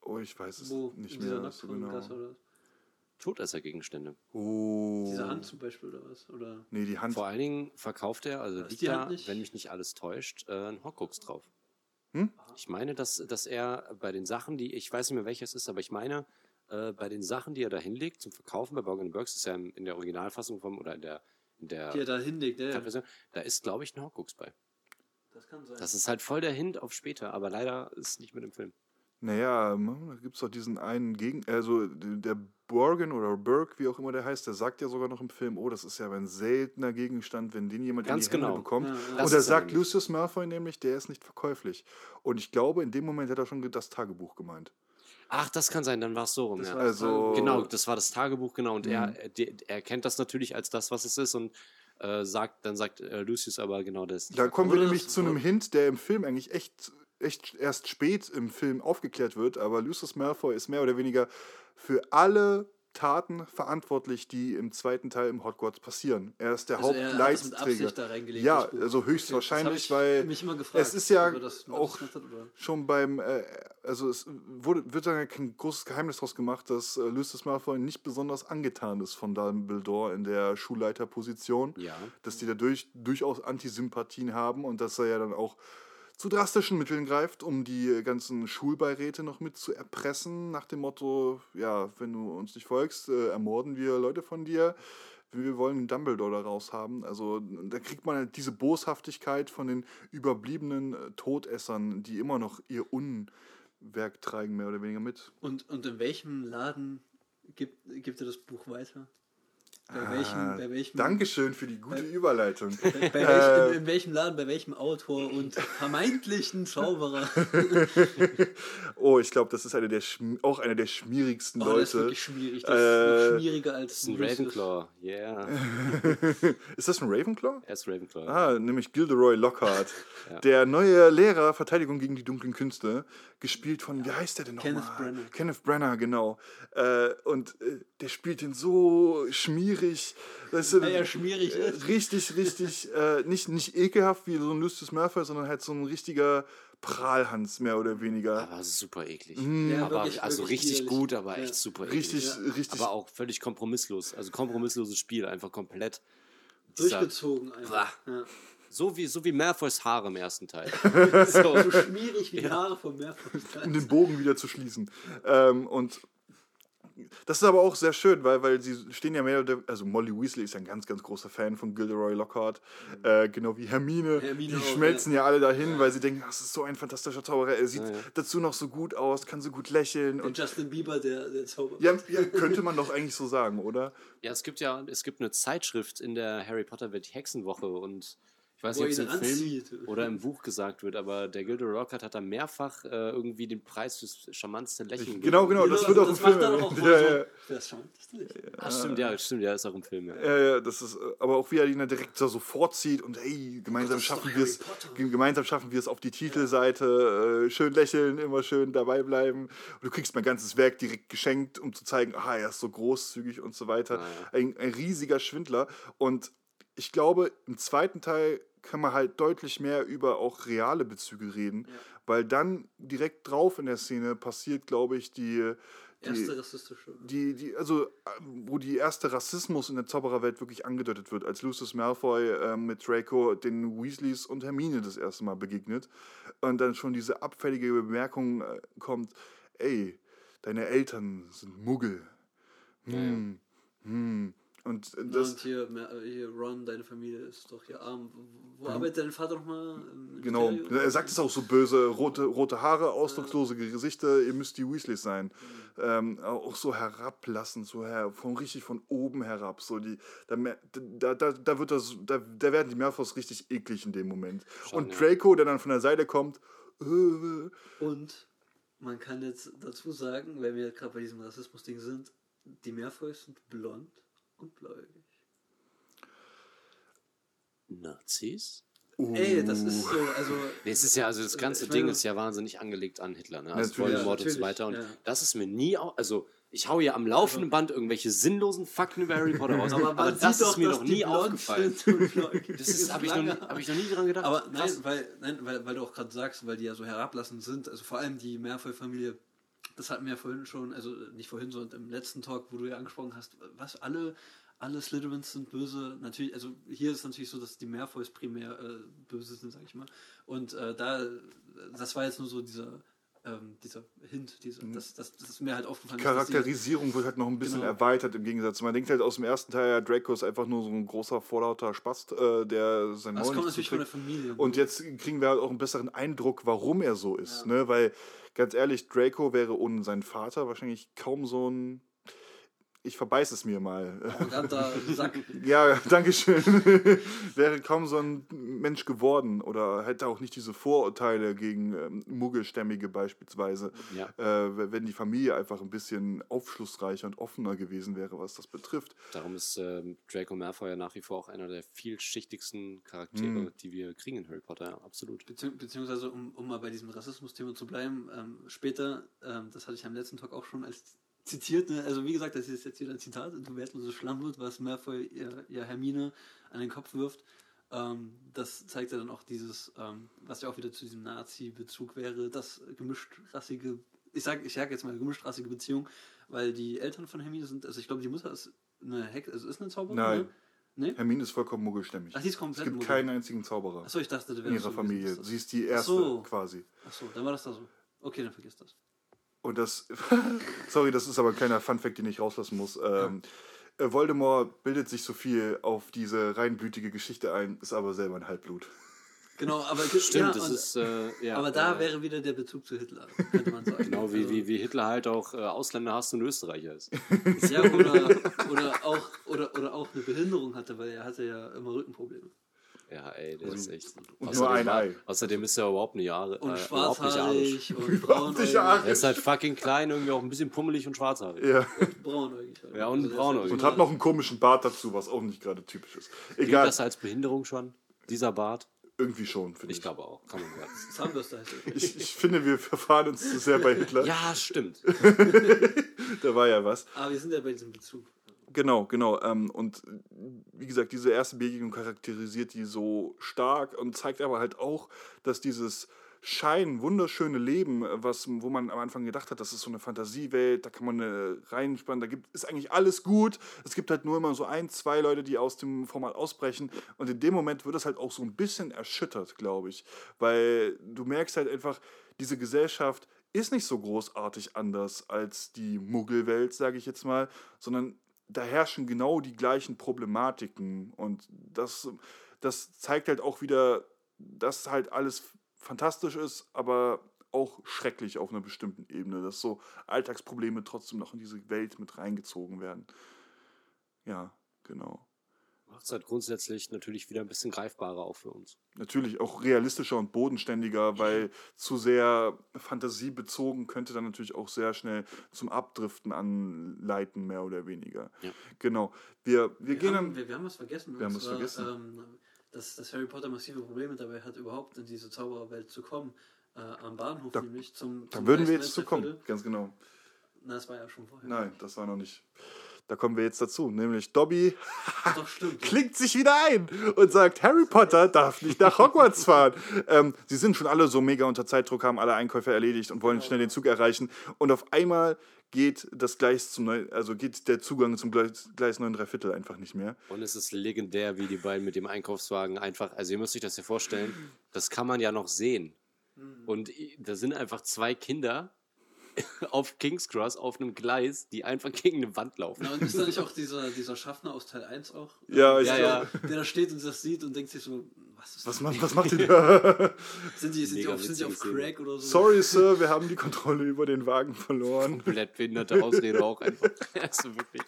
Oh, ich weiß es Wo? nicht mehr so genau. Todessergegenstände. Oh. Diese Hand zum Beispiel oder was? Oder Nee, die Hand. Vor allen Dingen verkauft er, also liegt die da, wenn mich nicht alles täuscht, äh, ein Horcrux drauf. Hm? Ich meine, dass, dass er bei den Sachen, die, ich weiß nicht mehr welches ist, aber ich meine, äh, bei den Sachen, die er da hinlegt zum Verkaufen bei Borgen Burks, ist ja in, der Originalfassung vom, oder in der, in der die er da hinlegt, ja, ja. Da ist, glaube ich, ein Horcrux bei. Das kann sein. Das ist halt voll der Hint auf später, aber leider ist es nicht mit im Film. Naja, ähm, da gibt es doch diesen einen Gegen... Also der Borgen oder Burke, wie auch immer der heißt, der sagt ja sogar noch im Film, oh, das ist ja ein seltener Gegenstand, wenn den jemand Ganz in die Hände genau. bekommt. Ja, ja. Und er sagt. Lucius Malfoy nämlich, der ist nicht verkäuflich. Und ich glaube, in dem Moment hat er schon das Tagebuch gemeint. Ach, das kann sein, dann war es so rum. Das Ja. Also-. Genau, das war das Tagebuch, genau. Und Mhm. er, er, er kennt das natürlich als das, was es ist und äh, sagt, dann sagt äh, Lucius aber genau das. Da kommen wir nämlich zu einem Hint, der im Film eigentlich echt, echt erst spät im Film aufgeklärt wird, aber Lucius Malfoy ist mehr oder weniger für alle Taten verantwortlich, die im zweiten Teil im Hogwarts passieren. Er ist der Also er da reingelegt, ja, also höchstwahrscheinlich, Okay, weil mich immer gefragt, es ist ja auch hat, schon beim, äh, also es wurde, wird da kein großes Geheimnis draus gemacht, dass äh, Lucius Malfoy nicht besonders angetan ist von Dumbledore in der Schulleiterposition. Ja. Dass die dadurch durchaus Antisympathien haben und dass er ja dann auch zu drastischen Mitteln greift, um die ganzen Schulbeiräte noch mit zu erpressen, nach dem Motto, ja, wenn du uns nicht folgst, äh, ermorden wir Leute von dir. Wir wollen Dumbledore da raus haben. Also da kriegt man halt diese Boshaftigkeit von den überbliebenen äh, Todessern, die immer noch ihr Unwerk treiben, mehr oder weniger mit. Und, und in welchem Laden gibt, gibt er das Buch weiter? Bei welchem, Ah, bei welchem, Dankeschön für die gute Bei- Überleitung. Bei, bei welchem, in, in welchem Laden, bei welchem Autor und vermeintlichen Zauberer? oh, ich glaube, das ist eine der auch einer der schmierigsten Oh, das ist Leute. wirklich schwierig. Das Äh, ist noch schwieriger als Das ist ein. Ravenclaw, yeah. ist das ein Ravenclaw? Er ist Ravenclaw. Ah, nämlich Gilderoy Lockhart. Ja. Der neue Lehrer Verteidigung gegen die dunklen Künste, gespielt von, wie heißt der denn nochmal? Kenneth Branagh. Kenneth Branagh, genau. Äh, und äh, der spielt ihn so schmierig. Weißt du, Ja, ja, schmierig äh, ist. Richtig, richtig, äh, nicht, nicht ekelhaft wie so ein Lucius Malfoy, sondern halt so ein richtiger Prahlhans, mehr oder weniger. Aber super eklig. Ja, aber wirklich- also wirklich richtig widerlich. gut, aber Ja. echt super eklig. Richtig, Ja. richtig. Aber auch völlig kompromisslos. Also kompromissloses Spiel, einfach komplett. Durchgezogen einfach. So wie, so wie Malfoys Haare im ersten Teil. So schmierig wie die Haare von Meerfuß. um den Bogen wieder zu schließen. Ähm, und das ist aber auch sehr schön, weil, weil sie stehen ja mehr, oder- also Molly Weasley ist ja ein ganz, ganz großer Fan von Gilderoy Lockhart, äh, genau wie Hermine. Hermine die auch, schmelzen ja. alle dahin, weil sie denken, das ist so ein fantastischer Zauberer, er sieht Ja, ja. dazu noch so gut aus, kann so gut lächeln. Und Und Justin Bieber, der, der Zauberer. ja, ja, könnte man doch eigentlich so sagen, oder? Ja, es gibt ja, es gibt eine Zeitschrift in der Harry Potter wird die Hexenwoche und ich weiß nicht, ob es im Film oder im Buch gesagt wird, aber der Gilderoy Lockhart hat da mehrfach äh, irgendwie den Preis fürs charmanteste Lächeln Genau, genau, das wird auch im das Film auch Ja, so. ja. Das das nicht. Ah, stimmt, ja, stimmt, ja, ist auch im Film, ja. Ja, ja, das ist, aber auch wie er ihn dann direkt so vorzieht und hey, gemeinsam das doch schaffen wir es, gemeinsam schaffen wir es auf die Titelseite, äh, schön lächeln, immer schön dabei bleiben. Und du kriegst mein ganzes Werk direkt geschenkt, um zu zeigen, ah, er ist so großzügig und so weiter. Ah, ja. Ein, ein riesiger Schwindler. Und ich glaube, im zweiten Teil kann man halt deutlich mehr über auch reale Bezüge reden, weil dann direkt drauf in der Szene passiert, glaube ich, die, die Erste rassistische. die, die, also, äh, wo die erste Rassismus in der Zaubererwelt wirklich angedeutet wird, als Lucius Malfoy äh, mit Draco den Weasleys und Hermine das erste Mal begegnet und dann schon diese abfällige Bemerkung äh, kommt, ey, deine Eltern sind Muggel. Hm, hm. Und äh, Das, und hier, äh, hier, Ron, deine Familie ist doch hier arm. Wo, wo arbeitet dein Vater nochmal? Im genau, Ministerium? er sagt es auch so böse, rote, rote Haare, ausdruckslose Gesichter, ihr müsst die Weasleys sein. Ähm, auch so herablassend, so her, von richtig von oben herab. So die, da, da, da, da, wird das, da, da werden die Malfoys richtig eklig in dem Moment. Schon, Und ja. Draco, der dann von der Seite kommt, äh, Und man kann jetzt dazu sagen, wenn wir gerade bei diesem Rassismus-Ding sind, die Meerfoys sind blond und bläugig. Nazis? Ey, das ist so, also. Nee, es ist ja, also das ganze ich Ding ist ja wahnsinnig angelegt an Hitler, ne? Also. Voldemort Ja, und so weiter. Und ja. das ist mir nie, au also ich hau ja am laufenden Band irgendwelche sinnlosen Fakten über Harry Potter raus, aber, man das ist doch, mir noch nie aufgefallen. Das ist, habe ich, noch nie- hab ich noch nie dran gedacht. Aber nein, weil, nein weil, weil du auch gerade sagst, weil die ja so herablassend sind, also vor allem die Meervoll-Familie, das hatten wir vorhin schon, also nicht vorhin, sondern im letzten Talk, wo du ja angesprochen hast, was alle, alle Slytherins sind böse. Natürlich, also hier ist es natürlich so, dass die Meervolls primär äh, böse sind, sag ich mal. Und äh, da, das war jetzt nur so dieser, ähm, dieser Hint, diese, das, das, das ist mir halt aufgefallen. die- Charakterisierung wird halt noch ein bisschen Genau. erweitert im Gegensatz. Man denkt halt aus dem ersten Teil, ja, Draco ist einfach nur so ein großer, vorlauter Spast, äh, der sein Das Maul kommt nicht natürlich von der. Familie. Und ne? jetzt kriegen wir halt auch einen besseren Eindruck, warum er so ist. Ne? Weil, ganz ehrlich, Draco wäre ohne seinen Vater wahrscheinlich kaum so ein. Ich verbeiß es mir mal. Arroganter Sack. ja, Dankeschön. wäre kaum so ein Mensch geworden oder hätte auch nicht diese Vorurteile gegen ähm, Muggelstämmige beispielsweise. Ja. Äh, wenn die Familie einfach ein bisschen aufschlussreicher und offener gewesen wäre, was das betrifft. Darum ist ähm, Draco Malfoy ja nach wie vor auch einer der vielschichtigsten Charaktere, Mhm. die wir kriegen in Harry Potter, ja, absolut. Bezieh beziehungsweise, um, um mal bei diesem Rassismus-Thema zu bleiben, ähm, später, ähm, das hatte ich am letzten Talk auch schon, als zitiert, ne? also wie gesagt, das ist jetzt wieder ein Zitat, du wertloses Schlammblut, was Malfoy ihr, ihr Hermine an den Kopf wirft. Ähm, das zeigt ja dann auch dieses, ähm, was ja auch wieder zu diesem Nazi-Bezug wäre, das gemischtrassige, ich sag, ich sag jetzt mal gemischtrassige Beziehung, weil die Eltern von Hermine sind, also ich glaube, die Mutter ist eine Hexe, also ist eine Zauberin, Nein. ne? Nee? Hermine ist vollkommen muggelstämmig. Ach, die ist Es komplett gibt Muggel. keinen einzigen Zauberer Achso, ich dachte, in wäre ihrer so Familie. Sie ist die erste so. quasi. Achso, dann war das da so. Okay, dann vergiss das. Und das, sorry, das ist aber ein kleiner Funfact, den ich rauslassen muss. Ähm, äh, Voldemort bildet sich so viel auf diese reinblütige Geschichte ein, ist aber selber ein Halbblut. Genau, aber Stimmt, ja, das und- ist. Äh, ja, aber da äh, wäre wieder der Bezug zu Hitler, könnte man sagen. Genau wie, wie, wie Hitler halt auch äh, Ausländer hasst und Österreicher ist. Ja, oder, oder, auch, oder, oder auch eine Behinderung hatte, weil er hatte ja immer Rückenprobleme. Ja, ey, der ist echt. Und nur ein Ei. Außerdem ist er überhaupt nicht Jahre. Und äh, überhaupt nicht arisch. schwarzhaarig und braunäugig. Er ist halt fucking klein, irgendwie auch ein bisschen pummelig und schwarzhaarig. Ja. braunäugig. halt. Ja, und der ist braunäugig. halt Und hat noch einen komischen Bart dazu, was auch nicht gerade typisch ist. Gilt Egal, das als Behinderung schon? Dieser Bart? irgendwie schon, finde ich. Ich glaube auch. Kann man sagen. Ich, ich finde, wir verfahren uns zu sehr bei Hitler. Ja, stimmt. Da war ja was. Aber wir sind ja bei diesem Bezug. Genau, genau. Ähm, und wie gesagt, diese erste Begegnung charakterisiert die so stark und zeigt aber halt auch, dass dieses Schein, wunderschöne Leben, was, wo man am Anfang gedacht hat, das ist so eine Fantasiewelt, da kann man äh, reinspannen, da gibt, ist eigentlich alles gut. Es gibt halt nur immer so ein, zwei Leute, die aus dem Format ausbrechen. Und in dem Moment wird es halt auch so ein bisschen erschüttert, glaube ich. Weil du merkst halt einfach, diese Gesellschaft ist nicht so großartig anders als die Muggelwelt, sage ich jetzt mal, sondern da herrschen genau die gleichen Problematiken. Und das, das zeigt halt auch wieder, dass halt alles fantastisch ist, aber auch schrecklich auf einer bestimmten Ebene, dass so Alltagsprobleme trotzdem noch in diese Welt mit reingezogen werden. Ja, genau. Macht es halt grundsätzlich natürlich wieder ein bisschen greifbarer auch für uns. Natürlich auch realistischer und bodenständiger, weil zu sehr fantasiebezogen könnte dann natürlich auch sehr schnell zum Abdriften anleiten, mehr oder weniger. Ja. Genau. Wir, wir, Wir gehen haben, dann. wir, wir haben was vergessen. Wir haben was vergessen. Ähm, dass, dass Harry Potter massive Probleme dabei hat, überhaupt in diese Zaubererwelt zu kommen. Äh, am Bahnhof Da- nämlich zum. Da zum würden wir jetzt zu kommen, ganz genau. Na, das war ja schon vorher. Nein, das war noch nicht. Da kommen wir jetzt dazu, nämlich Dobby Doch, stimmt. klingt sich wieder ein und sagt, Harry Potter darf nicht nach Hogwarts fahren. ähm, sie sind schon alle so mega unter Zeitdruck, haben alle Einkäufe erledigt und wollen schnell den Zug erreichen. Und auf einmal geht das Gleis zum Neu also geht der Zugang zum Gleis, Gleis 9 Viertel einfach nicht mehr. Und es ist legendär, wie die beiden mit dem Einkaufswagen einfach, also ihr müsst euch das ja vorstellen, das kann man ja noch sehen. Und i- da sind einfach zwei Kinder auf King's Cross auf einem Gleis, die einfach gegen eine Wand laufen. Na, und ist da nicht auch dieser, dieser Schaffner aus Teil 1 auch? Ja, ich Ja, ja. Der da steht und das sieht und denkt sich so, was Was, macht- was macht ihr da? Sind die, sind die auf, sind die auf. Crack oder so? Sorry, Sir, wir haben die Kontrolle über den Wagen verloren. Komplett behinderte Ausrede auch einfach. Also wirklich.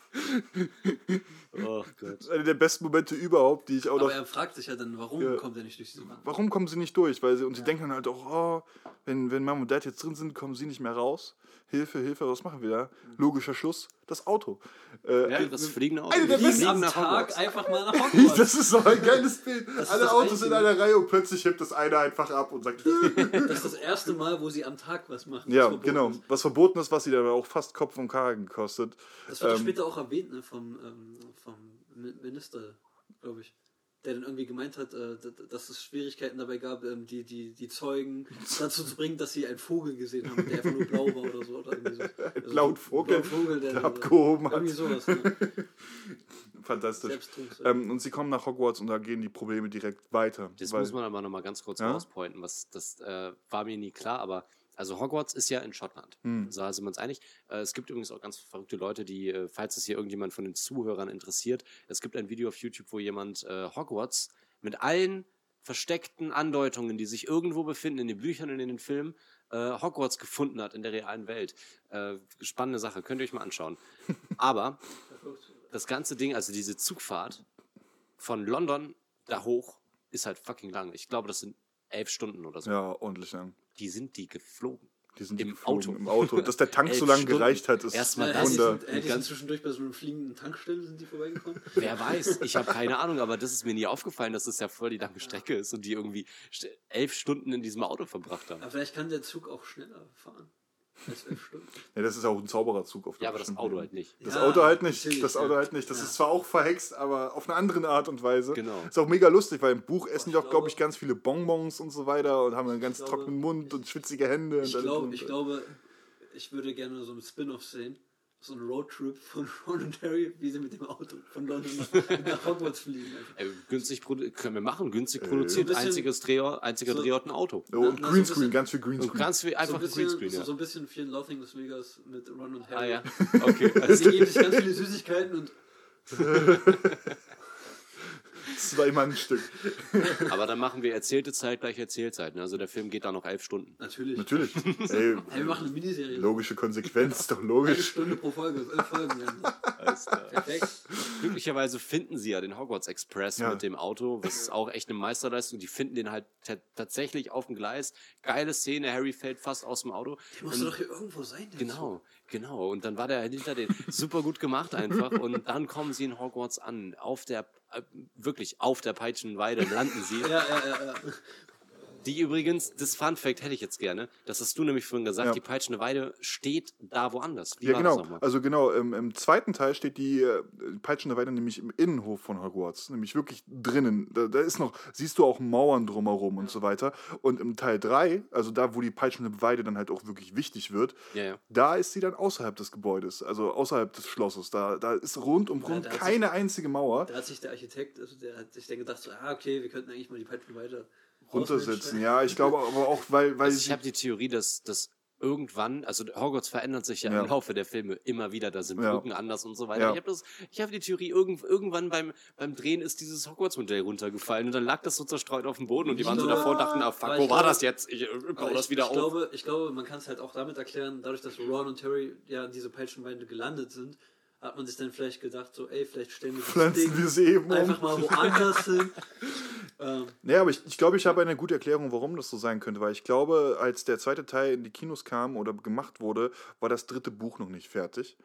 Oh Gott. Eine der besten Momente überhaupt, die ich auch noch Aber er fragt sich ja dann, warum Ja. kommt er nicht durch diese Wand? warum kommen sie nicht durch? Weil sie, und sie denken dann halt auch, oh, wenn, wenn Mom und Dad jetzt drin sind, kommen sie nicht mehr raus. Hilfe, Hilfe, was machen wir da? Logischer Schluss, das Auto. Äh, Ja, das fliegende Auto. Die besten- fliegen am nach Tag Hogwarts. einfach mal nach Hogwarts. das ist so ein geiles Bild. Alle das Autos in einer Reihe und plötzlich hebt das eine einfach ab und sagt, Das ist das erste Mal, wo sie am Tag was machen. ja, genau. ist. Was verboten ist, was sie dann auch fast Kopf und Kragen kostet. Das wird Ähm, später auch erwähnt ne, vom, ähm, vom Mi- Minister, glaube ich. Der dann irgendwie gemeint hat, äh, dass es Schwierigkeiten dabei gab, ähm, die, die, die Zeugen dazu zu bringen, dass sie einen Vogel gesehen haben, der einfach nur blau war oder so. Oder irgendwie so. Also blauen Vogel, Vogel, der, der abgehoben hat. Irgendwie sowas. Ne? Fantastisch. Ähm, und sie kommen nach Hogwarts und da gehen die Probleme direkt weiter. Das weil- muss man aber nochmal ganz kurz Ja? rauspointen, was das äh, war mir nie klar, aber also Hogwarts ist ja in Schottland. Hm. So sind wir uns einig. Äh, es gibt übrigens auch ganz verrückte Leute, die, äh, falls es hier irgendjemand von den Zuhörern interessiert, es gibt ein Video auf YouTube, wo jemand äh, Hogwarts mit allen versteckten Andeutungen, die sich irgendwo befinden in den Büchern und in den Filmen, Hogwarts gefunden hat in der realen Welt. Spannende Sache, könnt ihr euch mal anschauen. Aber das ganze Ding, also diese Zugfahrt von London da hoch, ist halt fucking lang. Ich glaube, das sind elf Stunden oder so. Ja, ordentlich lang. Die sind die geflogen. Die sind Im geflogen Auto. Im Auto. Dass der Tank so lange Stunden. gereicht hat, ist Erstmal Ja, das. sind, äh, die sind Ganz- zwischendurch bei so einer fliegenden Tankstelle sind die vorbeigekommen. Wer weiß, ich habe keine Ahnung, aber das ist mir nie aufgefallen, dass das ja voll die lange Strecke ist und die irgendwie elf Stunden in diesem Auto verbracht haben. Aber vielleicht kann der Zug auch schneller fahren. Elf Stunden. Ja, das ist auch ein Zaubererzug auf Ja, aber das Auto halt nicht. Das Ja, Auto halt nicht. Das Auto ja. halt nicht. Das Ja. ist zwar auch verhext, aber auf eine andere Art und Weise. Genau. Ist auch mega lustig, weil im Buch essen die ich auch, glaube ich, glaube- ganz viele Bonbons und so weiter und haben einen ganz glaube- trockenen Mund und schwitzige Hände. Ich, und alles glaub, drum und ich glaube, ich würde gerne so einen Spin-off sehen. So einen Roadtrip von Ron und Harry, wie sie mit dem Auto von London nach, nach Hogwarts fliegen. Äh, günstig produ können wir machen, günstig Äh, produziert, So ein einziges Drehort, einziger so- Drehort ein Auto. Oh, und so ein Greenscreen, bisschen- ganz viel Und Greenscreen. ganz viel So einfach ein, bisschen, Greenscreen, ja. so, so ein bisschen and Loathing Las Vegas mit Ron und Ah Harry. ja, okay. Also, Sie geben sich ganz viele Süßigkeiten und Zwei Mann ein Stück. aber dann machen wir erzählte Zeit gleich Erzählzeit. Ne? Also der Film geht da noch elf Stunden. natürlich. Natürlich. Ey, Hey, wir machen eine Miniserie. logische Konsequenz, doch Eine logisch. Stunde pro Folge, elf Folgen. Ja. Alles klar. Perfekt. Glücklicherweise finden sie ja den Hogwarts Express Ja. mit dem Auto. Das ist auch echt eine Meisterleistung. Die finden den halt ta- tatsächlich auf dem Gleis. Geile Szene. Harry fällt fast aus dem Auto. Der muss doch hier irgendwo sein. Genau, genau. Und dann war der hinter den super gut gemacht einfach. Und dann kommen sie in Hogwarts an. Auf der, äh, wirklich auf der Peitschenweide landen sie. Ja, ja, ja. Die übrigens, das Fun Fact hätte ich jetzt gerne. Das hast du nämlich vorhin gesagt. Ja. Die Peitschende Weide steht da woanders. Wie Ja, war das genau. nochmal? Also genau, im, im zweiten Teil steht die äh, peitschende Weide nämlich im Innenhof von Hogwarts, nämlich wirklich drinnen. Da, da ist noch, siehst du auch Mauern drumherum und so weiter. Und im Teil 3, also da, wo die peitschende Weide dann halt auch wirklich wichtig wird, Ja, ja. da ist sie dann außerhalb des Gebäudes, also außerhalb des Schlosses. Da, da ist rund um rund keine einzige Mauer. Da hat sich der Architekt, also der hat sich dann gedacht, so, ah, okay, wir könnten eigentlich mal die Peitschen weiter Runtersetzen, ja. Ich glaube aber auch, weil, weil Also ich habe die Theorie, dass, dass irgendwann, also Hogwarts verändert sich ja, Ja. im Laufe der Filme immer wieder, da sind Ja. Brücken anders und so weiter. Ja. Ich habe das- ich die Theorie, irgend, irgendwann beim, beim Drehen ist dieses Hogwarts-Modell runtergefallen und dann lag das so zerstreut auf dem Boden und die waren so davor und dachten, ah fuck, wo war glaube- das jetzt? Ich äh, baue das wieder ich auf. Glaube, ich glaube, man kann es halt auch damit erklären, dadurch, dass Ron und Harry ja in diese Peitschenweide gelandet sind, hat man sich dann vielleicht gedacht, so, ey, vielleicht stellen wir das pflanzen Ding wir sie eben um. einfach mal woanders hin. Ähm, Nee, aber ich, ich glaube, ich habe eine gute Erklärung, warum das so sein könnte, weil ich glaube, als der zweite Teil in die Kinos kam oder gemacht wurde, war das dritte Buch noch nicht fertig.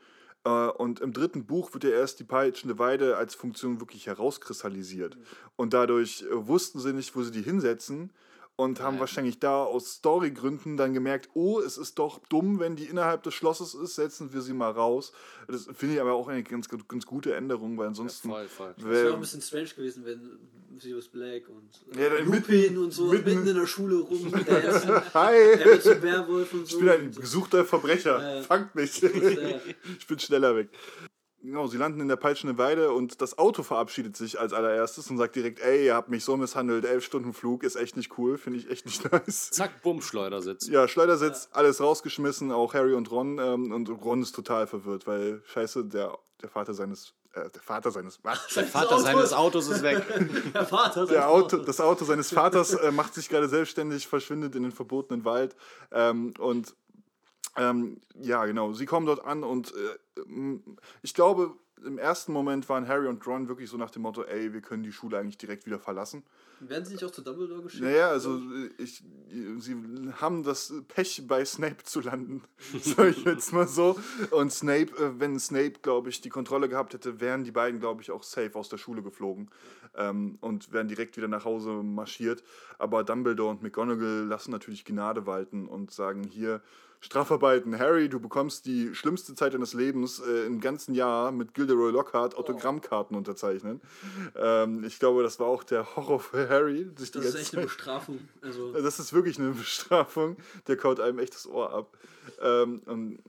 Äh, Und im dritten Buch wird ja erst die peitschende Weide als Funktion wirklich herauskristallisiert. Und dadurch äh, wussten sie nicht, wo sie die hinsetzen und haben Ja. wahrscheinlich da aus Storygründen dann gemerkt, oh, es ist doch dumm, wenn die innerhalb des Schlosses ist, setzen wir sie mal raus. Das finde ich aber auch eine ganz, ganz gute Änderung, weil ansonsten... voll, voll. es wäre wär- auch ein bisschen strange gewesen, wenn Sirius Black und Ja, äh, mit- Lupin und so mitten- mitten in der Schule rum. Hi! er wird zum Werwolf und so. Ich bin ein gesuchter Verbrecher. Ja. Fangt mich. Ja. ich bin schneller weg. Genau, sie landen in der peitschenden Weide und das Auto verabschiedet sich als allererstes und sagt direkt, ey, ihr habt mich so misshandelt, elf Stunden Flug, ist echt nicht cool, finde ich echt nicht nice. Zack, bumm, Schleudersitz. Ja, Schleudersitz, alles rausgeschmissen, auch Harry und Ron. Ähm, und Ron ist total verwirrt, weil, scheiße, der, der Vater seines, äh, der Vater seines, was? Der Vater Auto seines ist- Autos ist weg. Der Vater, Der Auto, das Auto seines Vaters äh, macht sich gerade selbstständig, verschwindet in den verbotenen Wald. Ähm, und ähm, ja, genau, sie kommen dort an und äh, ich glaube, im ersten Moment waren Harry und Ron wirklich so nach dem Motto, ey, wir können die Schule eigentlich direkt wieder verlassen. Werden sie nicht auch zu Dumbledore geschickt? Naja, also ich, sie haben das Pech, bei Snape zu landen, sag ich jetzt mal so. Und Snape, äh, wenn Snape, glaube ich, die Kontrolle gehabt hätte, wären die beiden, glaube ich, auch safe aus der Schule geflogen ähm, und wären direkt wieder nach Hause marschiert. Aber Dumbledore und McGonagall lassen natürlich Gnade walten und sagen hier, Strafarbeiten, Harry, du bekommst die schlimmste Zeit deines Lebens äh, im ganzen Jahr mit Gilderoy Lockhart Autogrammkarten unterzeichnen. Ähm, ich glaube, das war auch der Horror für Harry. Das ist echt eine Bestrafung. Also, das ist wirklich eine Bestrafung. Der kaut einem echt das Ohr ab. Ähm, und,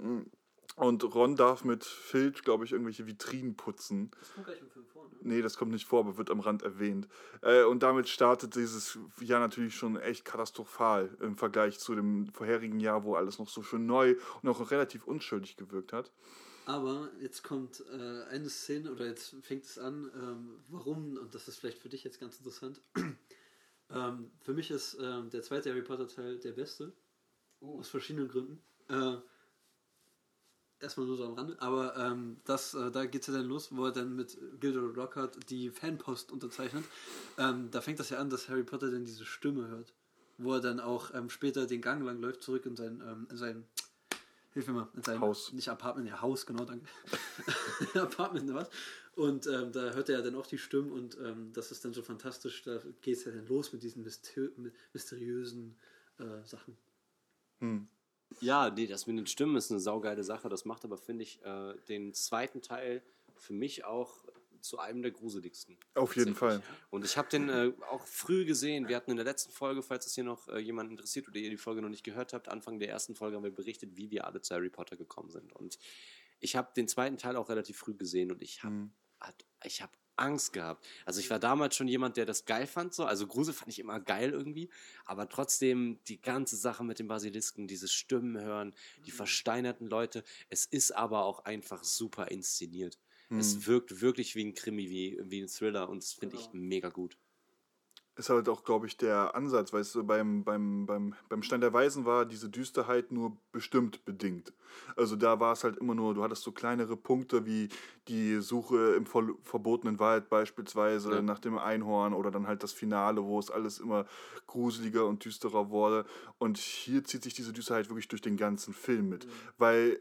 und Ron darf mit Filch, glaube ich, irgendwelche Vitrinen putzen. das kommt gleich vor, ne? Nee, das kommt nicht vor, aber wird am Rand erwähnt. Äh, und damit startet dieses Jahr natürlich schon echt katastrophal im Vergleich zu dem vorherigen Jahr, wo alles noch so schön neu und auch relativ unschuldig gewirkt hat. Aber jetzt kommt äh, eine Szene, oder jetzt fängt es an, ähm, warum, und das ist vielleicht für dich jetzt ganz interessant. ähm, für mich ist ähm, der zweite Harry Potter Teil der beste. Aus verschiedenen Gründen. Äh, erstmal nur so am Rande. Aber ähm, das, äh, da geht es ja dann los, wo er dann mit Gilderoy Lockhart die Fanpost unterzeichnet. Ähm, da fängt das ja an, dass Harry Potter dann diese Stimme hört. Wo er dann auch ähm, später den Gang lang läuft, zurück in sein, ähm, in sein Hilf mir mal, in sein Haus. Nicht Apartment, ja, Haus, genau, danke. Apartment, was? Und ähm, da hört er ja dann auch die Stimmen und ähm, das ist dann so fantastisch, da geht es ja dann los mit diesen mysteri mysteriösen äh, Sachen. Hm. Ja, nee, das mit den Stimmen ist eine saugeile Sache. Das macht aber, finde ich, äh, den zweiten Teil für mich auch zu einem der gruseligsten. Auf jeden Fall. Und ich habe den äh, auch früh gesehen. Wir hatten in der letzten Folge, falls es hier noch äh, jemand interessiert oder ihr die Folge noch nicht gehört habt, Anfang der ersten Folge haben wir berichtet, wie wir alle zu Harry Potter gekommen sind. Und ich habe den zweiten Teil auch relativ früh gesehen und ich habe Mhm. ich hab Angst gehabt. Also ich war damals schon jemand, der das geil fand. So. Also Grusel fand ich immer geil irgendwie. Aber trotzdem die ganze Sache mit den Basilisken, dieses Stimmen hören, die versteinerten Leute. Es ist aber auch einfach super inszeniert. Es wirkt wirklich wie ein Krimi, wie, wie ein Thriller und das finde ich mega gut. Ist halt auch, glaube ich, der Ansatz, weißt du, beim, beim, beim, beim Stein der Weisen war diese Düsterheit nur bestimmt bedingt. Also da war es halt immer nur, du hattest so kleinere Punkte wie die Suche im ver verbotenen Wald beispielsweise Ja. nach dem Einhorn oder dann halt das Finale, wo es alles immer gruseliger und düsterer wurde. Und hier zieht sich diese Düsterheit wirklich durch den ganzen Film mit. Weil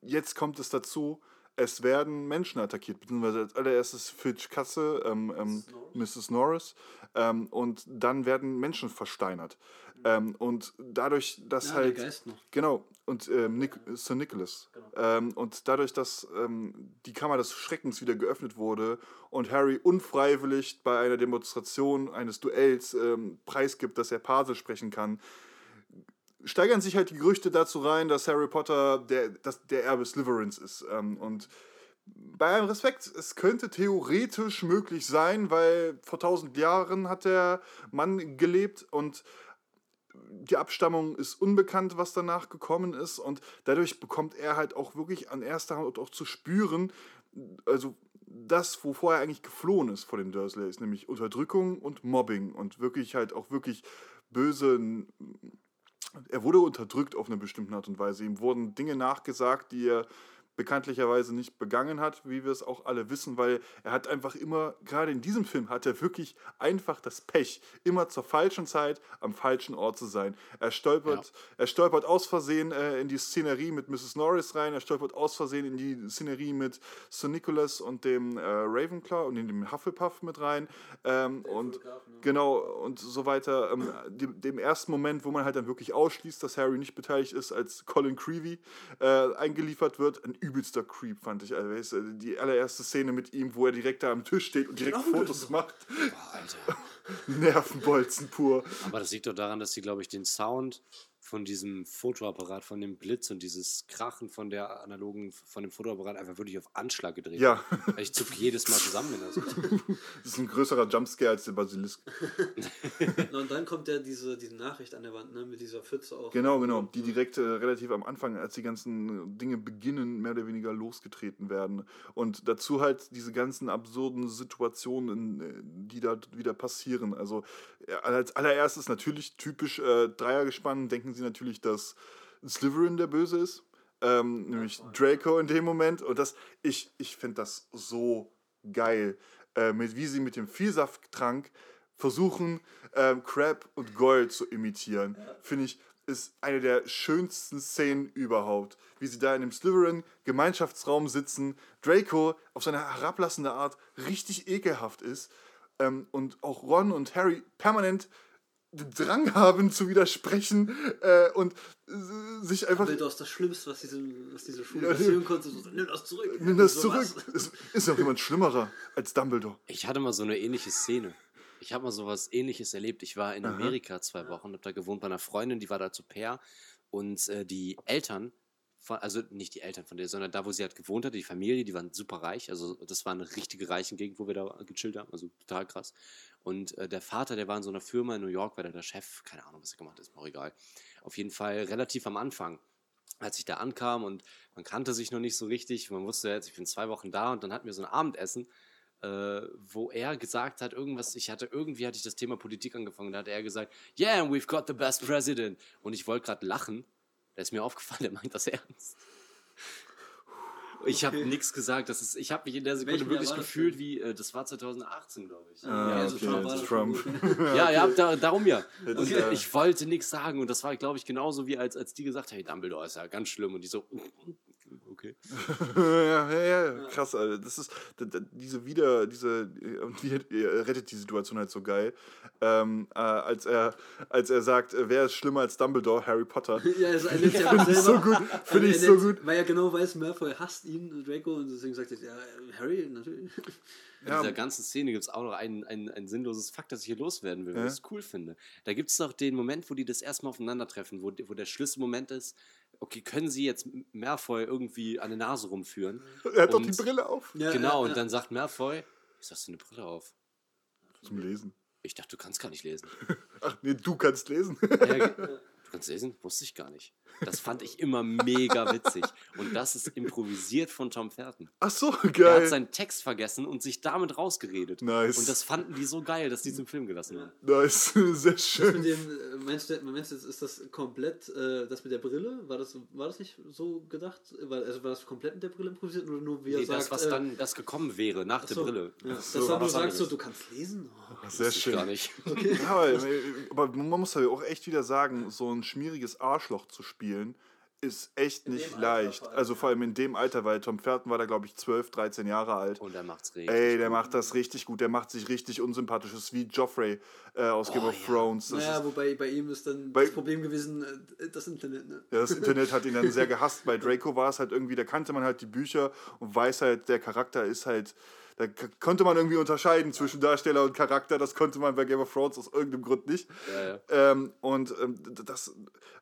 jetzt kommt es dazu, es werden Menschen attackiert, beziehungsweise als allererstes Fitch Katze, ähm, ähm, Mrs. Norris, ähm, und dann werden Menschen versteinert. Ähm, und dadurch, dass Ja, halt. der Geist noch. Genau, und ähm, Nick, Sir Nicholas. Ähm, und dadurch, dass ähm, die Kammer des Schreckens wieder geöffnet wurde und Harry unfreiwillig bei einer Demonstration eines Duells preisgibt, dass er Pase sprechen kann, steigern sich halt die Gerüchte dazu rein, dass Harry Potter der, dass der Erbe Slytherins ist. Ähm, und bei allem Respekt, es könnte theoretisch möglich sein, weil vor tausend Jahren hat der Mann gelebt und die Abstammung ist unbekannt, was danach gekommen ist und dadurch bekommt er halt auch wirklich an erster Hand auch zu spüren, also das, wovor er eigentlich geflohen ist vor den Dursleys, nämlich Unterdrückung und Mobbing und wirklich halt auch wirklich böse er wurde unterdrückt auf eine bestimmte Art und Weise. Ihm wurden Dinge nachgesagt, die er bekanntlicherweise nicht begangen hat, wie wir es auch alle wissen, weil er hat einfach immer, gerade in diesem Film, hat er wirklich einfach das Pech, immer zur falschen Zeit am falschen Ort zu sein. Er stolpert, er stolpert aus Versehen äh, in die Szenerie mit Mrs. Norris rein, er stolpert aus Versehen in die Szenerie mit Sir Nicholas und dem äh, Ravenclaw und in dem Hufflepuff mit rein ähm, und? Genau, und so weiter. Ähm, dem, dem ersten Moment, wo man halt dann wirklich ausschließt, dass Harry nicht beteiligt ist, als Colin Creevy äh, eingeliefert wird, ein übelster Creep, fand ich. Also, weißt du, die allererste Szene mit ihm, wo er direkt da am Tisch steht und direkt Genau. Fotos macht. Boah, Alter. Nervenbolzen pur. Aber das liegt doch daran, dass sie, glaube ich, den Sound von diesem Fotoapparat, von dem Blitz und dieses Krachen von der analogen, von dem Fotoapparat einfach wirklich auf Anschlag gedreht Ja. haben. Ich zucke jedes Mal zusammen, wenn das kommt. Das ist ein größerer Jumpscare als der Basilisk. Und dann kommt ja diese, diese Nachricht an der Wand, ne, mit dieser Pfütze auch. Genau, genau. Die direkt äh, relativ am Anfang, als die ganzen Dinge beginnen, mehr oder weniger losgetreten werden. Und dazu halt diese ganzen absurden Situationen, äh, die da wieder passieren. Also als allererstes natürlich typisch äh, Dreiergespann, denken sie natürlich, dass Slytherin der Böse ist. Ähm, nämlich Draco in dem Moment. Und das, ich, ich finde das so geil, äh, mit, wie sie mit dem Vielsafttrank versuchen, ähm, Crab und Gold zu imitieren. Finde ich, ist eine der schönsten Szenen überhaupt. Wie sie da in dem Slytherin-Gemeinschaftsraum sitzen, Draco auf seine herablassende Art richtig ekelhaft ist ähm, und auch Ron und Harry permanent den Drang haben zu widersprechen äh, und äh, sich einfach Dumbledore ist das Schlimmste, was diese, was diese Schule Ja, passieren konnte. So, nimm das zurück. Nimm das So zurück. was. Es ist noch jemand schlimmerer als Dumbledore. Ich hatte mal so eine ähnliche Szene. Ich habe mal so was ähnliches erlebt. Ich war in Aha. Amerika zwei Wochen, habe da gewohnt bei einer Freundin, die war da zu Pair. Und äh, die Eltern, von, also nicht die Eltern von der, sondern da, wo sie halt gewohnt hat, die Familie, die waren super reich. Also das war eine richtige reichen Gegend, wo wir da gechillt haben. Also total krass. Und äh, der Vater, der war in so einer Firma in New York, war der der Chef. Keine Ahnung, was er gemacht hat, ist mir auch egal. Auf jeden Fall relativ am Anfang als ich da ankam und man kannte sich noch nicht so richtig. Man wusste jetzt, ich bin zwei Wochen da und dann hatten wir so ein Abendessen, äh, wo er gesagt hat, irgendwas, ich hatte, irgendwie hatte ich das Thema Politik angefangen, da hat er gesagt, yeah, we've got the best president. Und ich wollte gerade lachen, da ist mir aufgefallen, der meint das ernst. Ich habe Okay. nichts gesagt. Das ist, ich habe mich in der Sekunde Welchen wirklich gefühlt wie, äh, das war 2018, glaube ich. Ah, also okay, Trump ist Trump. Ja, ja, da, darum ja. Und ist äh, ja- ich wollte nichts sagen und das war, glaube ich, genauso wie als, als die gesagt haben, hey, Dumbledore ist ja ganz schlimm und die so, okay. ja, ja, ja, krass, Alter. Das ist diese wieder, diese und wie er rettet die Situation halt so geil, ähm, äh, als er als er sagt, äh, wer ist schlimmer als Dumbledore, Harry Potter. Ja, also er nennt ja Finde ich so gut, finde er ich so gut. Weil er genau weiß, Malfoy hasst ihn, Draco, und deswegen sagt er, ja, Harry, natürlich. In Ja. dieser ganzen Szene gibt es auch noch ein, ein, ein sinnloses Fakt, das ich hier loswerden will, weil Ja. ich es cool finde. Da gibt es noch den Moment, wo die das erstmal aufeinandertreffen, wo, wo der Schlüsselmoment ist, okay, können sie jetzt Malfoy irgendwie an der Nase rumführen? Er hat doch Und- die Brille auf Ja, genau, ja, und dann sagt Malfoy, wieso hast du eine Brille auf? zum Lesen. Ich dachte, du kannst gar nicht lesen. Ach nee, du kannst lesen. Du kannst lesen? Wusste ich gar nicht. Das fand ich immer mega witzig. Und das ist improvisiert von Tom Felton. Ach so, Er hat geil. seinen Text vergessen und sich damit rausgeredet. Nice. Und das fanden die so geil, dass die es im Film gelassen haben. Nice, sehr schön. mit dem, äh, meinst du, meinst du ist das komplett, äh, das mit der Brille? War das, war das nicht so gedacht? War, also war das komplett mit der Brille improvisiert oder nur wie er Nee, sagt? das, was äh, dann das gekommen wäre nach der so, Brille. Ja, Das war dann du sagst, so, du kannst lesen? Oh. Sehr Wusste ich schön. gar nicht. Ja, aber, aber man muss ja auch echt wieder sagen, so ein schmieriges Arschloch zu spielen, ist echt nicht Alter leicht. allem, also vor allem in dem Alter, weil Tom Felton war da, glaube ich, 12, 13 Jahre alt. Und er macht's richtig. Ey, der gut. macht das richtig gut. Der macht sich richtig unsympathisch. Das ist wie Joffrey äh, aus Game Oh, of ja. Thrones. Das Naja, wobei bei ihm ist dann Bei- das Problem gewesen, äh, das Internet, ne? ja, das Internet hat ihn dann sehr gehasst. Bei Draco war es halt irgendwie, da kannte man halt die Bücher und weiß halt, der Charakter ist halt. Da konnte man irgendwie unterscheiden zwischen Darsteller und Charakter. Das konnte man bei Game of Thrones aus irgendeinem Grund nicht. Ja, ja. Ähm, und ähm, das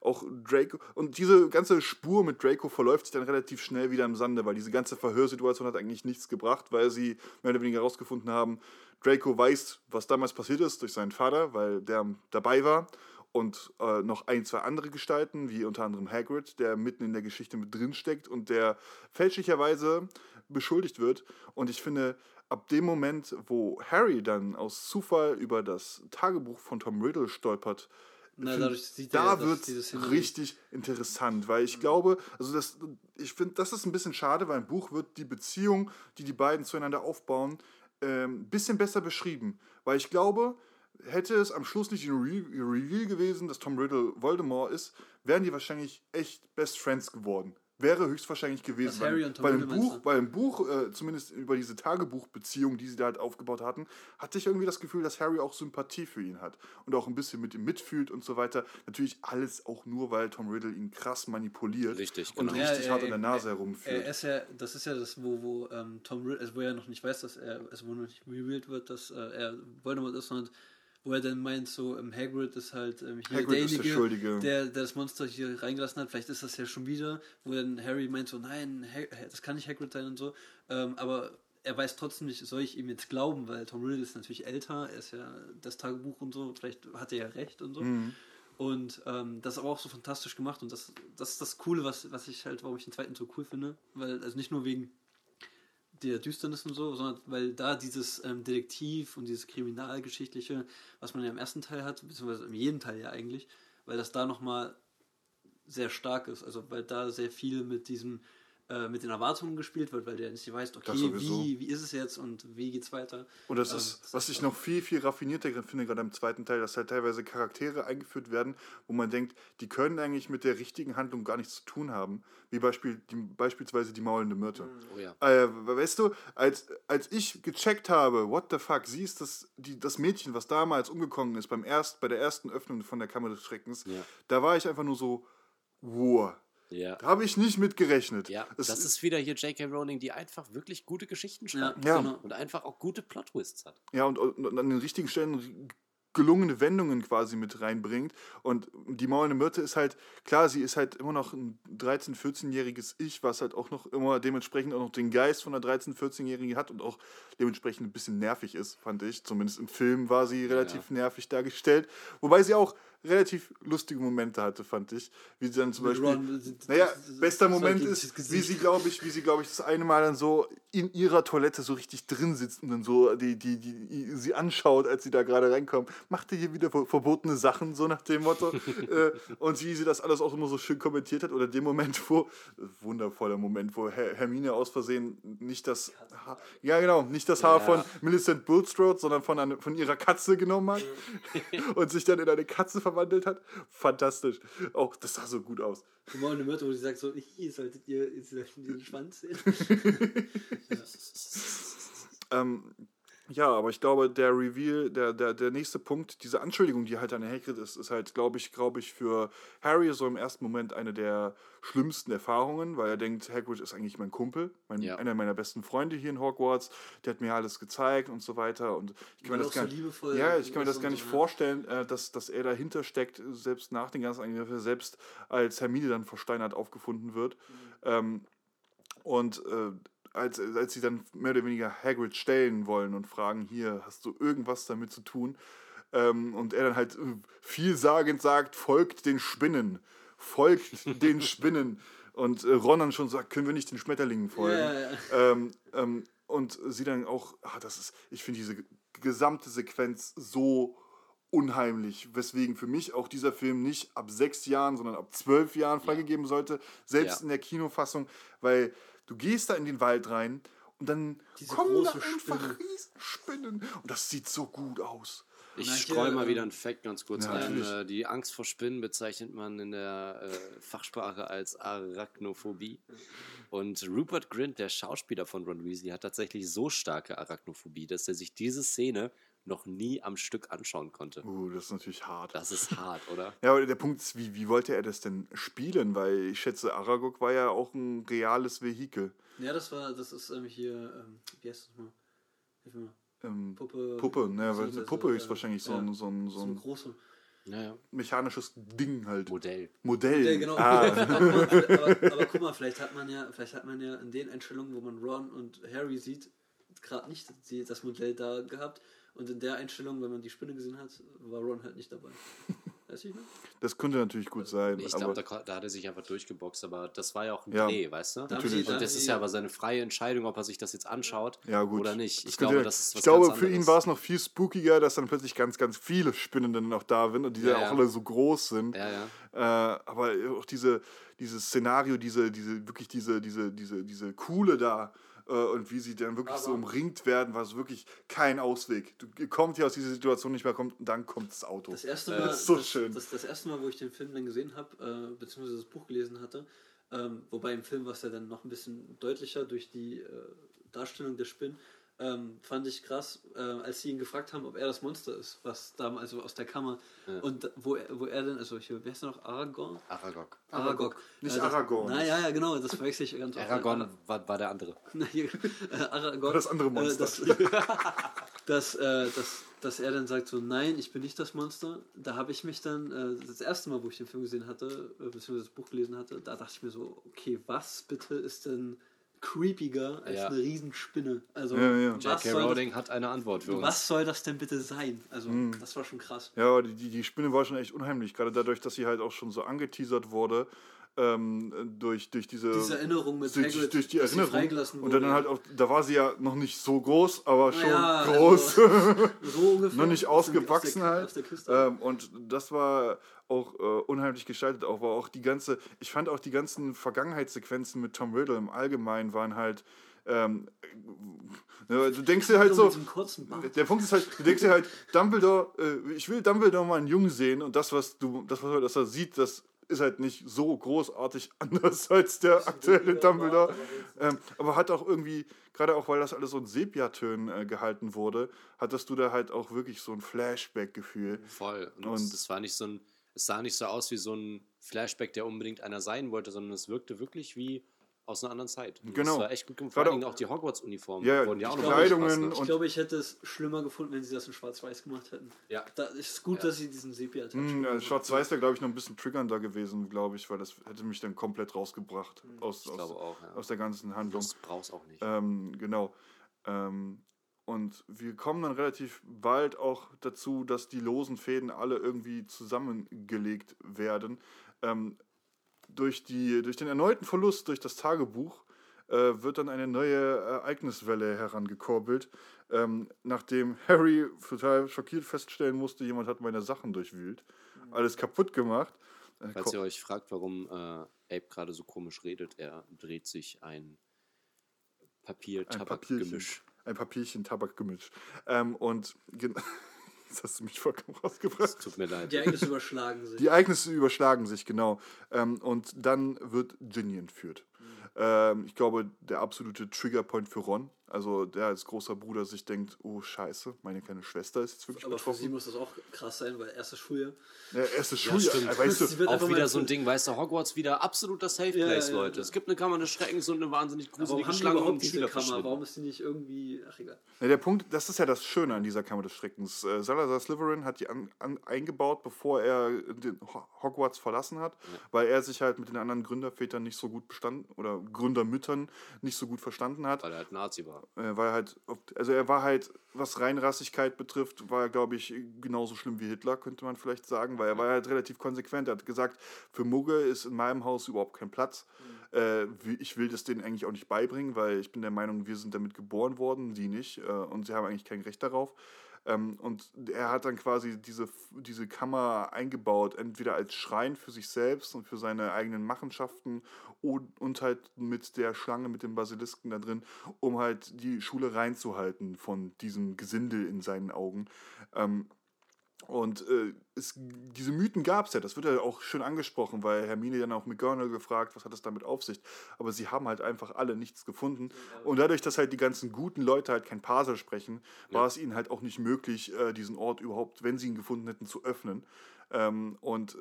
auch Draco und diese ganze Spur mit Draco verläuft sich dann relativ schnell wieder im Sande, weil diese ganze Verhörsituation hat eigentlich nichts gebracht, weil sie mehr oder weniger herausgefunden haben, Draco weiß, was damals passiert ist durch seinen Vater, weil der dabei war und äh, noch ein, zwei andere Gestalten, wie unter anderem Hagrid, der mitten in der Geschichte mit drin steckt und der fälschlicherweise beschuldigt wird. Und ich finde, ab dem Moment, wo Harry dann aus Zufall über das Tagebuch von Tom Riddle stolpert, Na, da wird es richtig interessant, weil ich glaube, also das, ich finde, das ist ein bisschen schade, weil im Buch wird die Beziehung, die die beiden zueinander aufbauen, ein bisschen besser beschrieben, weil ich glaube, hätte es am Schluss nicht ein Re Reveal gewesen, dass Tom Riddle Voldemort ist, wären die wahrscheinlich echt Best Friends geworden. Wäre höchstwahrscheinlich gewesen. Und im Riddle meinst Buch, weil im Buch äh, zumindest über diese Tagebuchbeziehung, die sie da halt aufgebaut hatten, hatte ich irgendwie das Gefühl, dass Harry auch Sympathie für ihn hat und auch ein bisschen mit ihm mitfühlt und so weiter. Natürlich alles auch nur, weil Tom Riddle ihn krass manipuliert Richtig, und genau. richtig Ja, hart ja, an der. Nase Er herumführt. ist ja, das ist ja das, wo, wo ähm, Tom Riddle, also wo er noch nicht weiß, dass er, also wo noch nicht revealed wird, dass äh, er Voldemort ist, sondern wo er dann meint, so ähm, Hagrid ist halt ähm, hier Hagrid ist der derjenige, Schuldige. Der, der das Monster hier reingelassen hat. Vielleicht ist das ja schon wieder, wo dann Harry meint so, nein, ha das kann nicht Hagrid sein und so. Ähm, aber er weiß trotzdem nicht, soll ich ihm jetzt glauben, weil Tom Riddle ist natürlich älter, er ist ja das Tagebuch und so, vielleicht hat er ja recht und so. Mhm. Und ähm, das ist aber auch so fantastisch gemacht und das, das ist das Coole, was, was ich halt, warum ich den zweiten so cool finde. Weil, also nicht nur wegen der Düsternis und so, sondern weil da dieses ähm, Detektiv und dieses Kriminalgeschichtliche, was man ja im ersten Teil hat, beziehungsweise in jedem Teil ja eigentlich, weil das da nochmal sehr stark ist. Also weil da sehr viel mit diesem, äh, mit den Erwartungen gespielt wird, weil der nicht weiß, okay, wie, wie ist es jetzt und wie geht's weiter. Und das Ähm, ist, das was ist ich noch viel, viel raffinierter finde, gerade im zweiten Teil, dass halt teilweise Charaktere eingeführt werden, wo man denkt, die können eigentlich mit der richtigen Handlung gar nichts zu tun haben. Wie Beispiel, die, beispielsweise die maulende Myrte. Oh ja. Äh, weißt du, als, als ich gecheckt habe, what the fuck, sie ist das, die, das Mädchen, was damals umgekommen ist beim erst, bei der ersten Öffnung von der Kammer des Schreckens, Ja. da war ich einfach nur so, wow. Ja. Da habe ich nicht mit gerechnet. Ja, Es das ist wieder hier J.K. Rowling, die einfach wirklich gute Geschichten schreibt. Ja. genau. Und einfach auch gute Plot-Twists hat. Ja, und, und, an den richtigen Stellen gelungene Wendungen quasi mit reinbringt. Und die maulende Myrte ist halt, klar, sie ist halt immer noch ein 13-, 14-jähriges Ich, was halt auch noch immer dementsprechend auch noch den Geist von einer 13-, 14-Jährigen hat und auch dementsprechend ein bisschen nervig ist, fand ich. Zumindest im Film war sie relativ nervig dargestellt. Wobei sie auch relativ lustige Momente hatte, fand ich. Wie sie dann zum Beispiel. Ron, Naja, bester Moment ist, wie sie, glaube ich, wie sie, glaube ich, das eine Mal dann so in ihrer Toilette so richtig drin sitzt und dann so die, die, die, sie anschaut, als sie da gerade reinkommt. Macht ihr hier wieder ver- verbotene Sachen, so nach dem Motto. äh, und wie sie das alles auch immer so schön kommentiert hat. Oder dem Moment, wo, wundervoller Moment, wo Her Hermine aus Versehen nicht das Haar, ja genau, nicht das Haar Ja. von Millicent Bulstrode, sondern von, eine, von ihrer Katze genommen hat und sich dann in eine Katze verwandelt hat. Fantastisch. Auch das sah so gut aus. Immer eine Mörder, wo sie sagt so, ihr solltet ihr, ihr solltet den Schwanz sehen. Ähm, ja, aber ich glaube, der Reveal, der, der, der nächste Punkt, diese Anschuldigung, die halt an Hagrid ist, ist halt, glaube ich, glaube ich, für Harry so im ersten Moment eine der schlimmsten Erfahrungen, weil er denkt, Hagrid ist eigentlich mein Kumpel, mein, Ja. einer meiner besten Freunde hier in Hogwarts, der hat mir alles gezeigt und so weiter und ich kann mir das so gar nicht, liebevoll ja, ich kann mir das gar nicht so, ne? vorstellen, äh, dass, dass er dahinter steckt, selbst nach den ganzen Angriffen, selbst als Hermine dann versteinert aufgefunden wird. Mhm. Ähm, und äh, als, als sie dann mehr oder weniger Hagrid stellen wollen und fragen, hier, hast du irgendwas damit zu tun? Ähm, und er dann halt äh, vielsagend sagt, folgt den Spinnen, folgt den Spinnen. Und äh, Ron dann schon sagt, können wir nicht den Schmetterlingen folgen? Ja. Ähm, ähm, und sie dann auch, ah, das ist, ich finde diese gesamte Sequenz so unheimlich, weswegen für mich auch dieser Film nicht ab sechs Jahren, sondern ab zwölf Jahren freigegeben sollte, selbst Ja. in der Kinofassung, weil du gehst da in den Wald rein und dann Diese kommen da einfach Spinne. Riesenspinnen und das sieht so gut aus. Ich streue mal ähm, wieder einen Fact ganz kurz Ja, ein. natürlich. Äh, Die Angst vor Spinnen bezeichnet man in der äh, Fachsprache als Arachnophobie. Und Rupert Grint, der Schauspieler von Ron Weasley, hat tatsächlich so starke Arachnophobie, dass er sich diese Szene noch nie am Stück anschauen konnte. Uh, das ist natürlich hart. Das ist hart, oder? Ja, aber der Punkt ist, wie, wie wollte er das denn spielen? Weil ich schätze, Aragog war ja auch ein reales Vehikel. Ja, das war, das ist ähm, hier, ähm, wie heißt das mal? Hilf mir mal. Ähm, Puppe. Puppe, ne, weil beziehungsweise, Puppe ist äh, wahrscheinlich so ja, ein, so ein, so So eine ein große. Naja, mechanisches Ding halt. Modell. Modell. Ja, genau. Ah. aber, aber, aber guck mal, vielleicht hat man ja, vielleicht hat man ja in den Einstellungen, wo man Ron und Harry sieht, gerade nicht die, das Modell da gehabt. Und in der Einstellung, wenn man die Spinne gesehen hat, war Ron halt nicht dabei. Wie ich meine? Das könnte natürlich gut sein. Ich glaube, da, da hat er sich einfach durchgeboxt, aber das war ja auch ein Ja. Dreh, weißt du? Natürlich. Und das ist ja aber seine freie Entscheidung, ob er sich das jetzt anschaut ja, gut. oder nicht. Das Ich glaube, das ist was ich glaube ganz für ihn war es noch viel spookiger, dass dann plötzlich ganz, ganz viele Spinnen dann auch da sind und die Ja, dann ja. auch alle so groß sind. Ja, ja. Äh, aber auch diese, dieses Szenario, diese, diese, wirklich diese, diese, diese, diese Kuhle da und wie sie dann wirklich so Aber- umringt werden, war es wirklich kein Ausweg. Du kommt hier aus dieser Situation nicht mehr, kommt, und dann kommt das Auto. Das erste Äh, Mal, das ist so das, schön. Das, das erste Mal, wo ich den Film dann gesehen habe, äh, beziehungsweise das Buch gelesen hatte, ähm, wobei im Film war es ja dann noch ein bisschen deutlicher durch die äh, Darstellung der Spinnen, ähm, fand ich krass, äh, als sie ihn gefragt haben, ob er das Monster ist, was da also aus der Kammer Ja. und wo er, wo er denn, also hier, wer ist der noch, Aragorn? Aragog. Aragog. Nicht Äh, das- Aragorn. Na ja, ja, genau, das verwechsel ich ganz oft. Aragorn war, war der andere. Äh, Aragorn. Das andere Monster. Äh, das, dass, äh, dass, dass er dann sagt so, nein, ich bin nicht das Monster. Da habe ich mich dann, äh, das erste Mal, wo ich den Film gesehen hatte, äh, beziehungsweise das Buch gelesen hatte, da dachte ich mir so, okay, was bitte ist denn creepiger als Ja. eine Riesenspinne? Also, Ja, ja. was, J.K. soll Rowling hat eine Antwort für das, uns. was soll das denn bitte sein? Also, Mhm. das war schon krass. Ja, aber die, die die Spinne war schon echt unheimlich, gerade dadurch, dass sie halt auch schon so angeteasert wurde, ähm, durch, durch diese, Diese Erinnerung mit durch, Hagrid, durch die Erinnerung. freigelassen Und dann halt auch, da war sie ja noch nicht so groß, aber schon Naja, groß. also, so ungefähr. noch nicht ausgewachsen aus der, halt. Aus. Ähm, und das war auch äh, unheimlich gestaltet. Auch war auch die ganze, ich fand auch die ganzen Vergangenheitssequenzen mit Tom Riddle im Allgemeinen waren halt. Ähm, äh, du denkst dir halt so, der Punkt ist halt, du denkst dir halt, Dumbledore, äh, ich will Dumbledore mal einen Jungen sehen und das, was du, das, was er sieht, das ist halt nicht so großartig anders als der aktuelle Dumbledore. Ähm, aber hat auch irgendwie, gerade auch weil das alles so in Sepiatönen äh, gehalten wurde, hattest du da halt auch wirklich so ein Flashback-Gefühl. Voll. Und, Und- es war nicht so ein, es sah nicht so aus wie so ein Flashback, der unbedingt einer sein wollte, sondern es wirkte wirklich wie aus einer anderen Zeit. Und Genau. Das war echt gut gemacht. Vor allen Dingen auch die Hogwarts-Uniformen Ja, wurden ja auch die noch Kleidungen? Ich glaube, ich hätte es schlimmer gefunden, wenn sie das in Schwarz-Weiß gemacht hätten. Ja. Da ist gut, Ja. dass sie diesen Hm, gemacht ja, Schwarz-Weiß wäre, glaube ich, noch ein bisschen triggernder gewesen, glaube ich, weil das hätte mich dann komplett rausgebracht aus, Ich glaube aus, auch, ja. aus der ganzen Handlung. Das brauchst auch nicht. Ähm, genau. Ähm, und wir kommen dann relativ bald auch dazu, dass die losen Fäden alle irgendwie zusammengelegt werden. Ähm, durch, die, durch den erneuten Verlust durch das Tagebuch äh, wird dann eine neue Ereigniswelle herangekurbelt, ähm, nachdem Harry total schockiert feststellen musste, jemand hat meine Sachen durchwühlt, alles kaputt gemacht. Äh, Falls ihr euch fragt, warum äh, Abe gerade so komisch redet, er dreht sich ein Papier-Tabak-Gemisch. ein Papierchen Tabakgemisch. Ähm, und Jetzt hast du mich vollkommen rausgebracht. Tut mir leid. Die Ereignisse überschlagen sich. Die Ereignisse überschlagen sich, genau. Ähm, und dann wird Ginny entführt. Ähm, ich glaube, der absolute Triggerpoint für Ron. Also der als großer Bruder sich denkt, oh scheiße, meine kleine Schwester ist jetzt wirklich Aber für sie betroffen. muss das auch krass sein, weil erstes Schuljahr. Ja, erstes Ja, Schuljahr, äh, weißt Sie du, wird Auch einfach wieder so ein. Ding, weißt du, Hogwarts wieder absoluter Safe Ja, Place, ja, Leute. ja. Es gibt eine Kammer des Schreckens und eine wahnsinnig gruselige Schlange und diese Schüler Kammer? Warum ist die nicht irgendwie. Ach egal. Ja, der Punkt, das ist ja das Schöne an dieser Kammer des Schreckens. Äh, Salazar Slytherin hat die an, an, eingebaut, bevor er den Ho- Hogwarts verlassen hat, weil er sich halt mit den anderen Gründervätern nicht so gut bestanden oder Gründermüttern nicht so gut verstanden hat. Weil er halt Nazi war. Äh, weil er halt, oft- also er war halt, was Reinrassigkeit betrifft, war er, glaube ich, genauso schlimm wie Hitler, könnte man vielleicht sagen, weil er war halt relativ konsequent. Er hat gesagt, für Mugge ist in meinem Haus überhaupt kein Platz. Äh, wie- ich will das denen eigentlich auch nicht beibringen, weil ich bin der Meinung, wir sind damit geboren worden, die nicht. Äh, und sie haben eigentlich kein Recht darauf. Ähm, und er hat dann quasi diese, diese Kammer eingebaut, entweder als Schrein für sich selbst und für seine eigenen Machenschaften und, und halt mit der Schlange, mit dem Basilisken da drin, um halt die Schule reinzuhalten von diesem Gesindel in seinen Augen. Ähm, und äh, es, diese Mythen gab es ja, das wird ja auch schön angesprochen, weil Hermine dann auch McGonagall gefragt, was hat es damit auf sich. Aber sie haben halt einfach alle nichts gefunden. Und dadurch, dass halt die ganzen guten Leute halt kein Parser sprechen, war es ihnen halt auch nicht möglich, äh, diesen Ort überhaupt, wenn sie ihn gefunden hätten, zu öffnen. Ähm, und äh,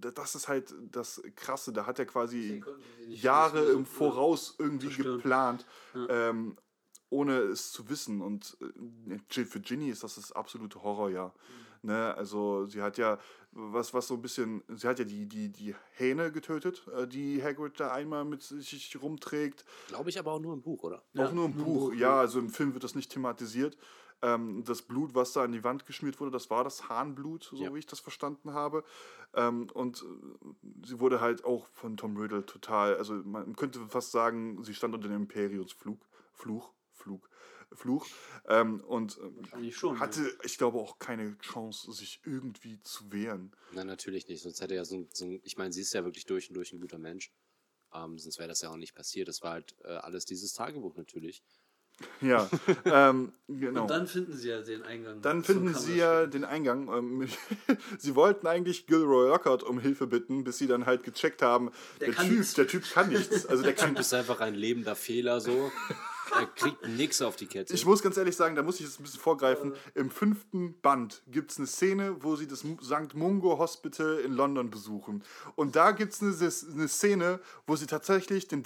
da- das ist halt das Krasse, da hat er quasi Jahre wissen, im Voraus irgendwie zerstören. geplant, Ja. ähm, ohne es zu wissen. Und äh, für Ginny ist das das absolute Horrorjahr. Mhm. Ne? Also sie hat ja was, was so ein bisschen, sie hat ja die, die, die Hähne getötet, äh, die Hagrid da einmal mit sich rumträgt. Glaube ich aber auch nur im Buch, oder? Auch nur im nur im Buch, Buch, ja, also im Film wird das nicht thematisiert. Ähm, das Blut, was da an die Wand geschmiert wurde, das war das Hahnblut, so Ja. wie ich das verstanden habe. Ähm, und äh, sie wurde halt auch von Tom Riddle total, also man könnte fast sagen, sie stand unter dem Imperiumsflug, Fluch, Flug, Fluch. Ähm, und äh, schon. hatte, ich glaube, auch keine Chance, sich irgendwie zu wehren. Nein, natürlich nicht. Sonst hätte er ja so, ein- so ich meine, sie ist ja wirklich durch und durch ein guter Mensch. Ähm, sonst wäre das ja auch nicht passiert. Das war halt äh, alles dieses Tagebuch natürlich. Ja, ähm, genau. Und dann finden sie ja den Eingang. Dann finden sie ja den Eingang. Ähm, sie wollten eigentlich Gilroy Lockhart um Hilfe bitten, bis sie dann halt gecheckt haben, Der der, kann Typ, nichts. der Typ kann nichts. Also der kann Du bist einfach ein lebender Fehler so. Er kriegt nichts auf die Kette. Ich muss ganz ehrlich sagen, da muss ich jetzt ein bisschen vorgreifen. Im fünften Band gibt es eine Szene, wo sie das St. Mungo Hospital in London besuchen. Und da gibt es eine, eine Szene, wo sie tatsächlich den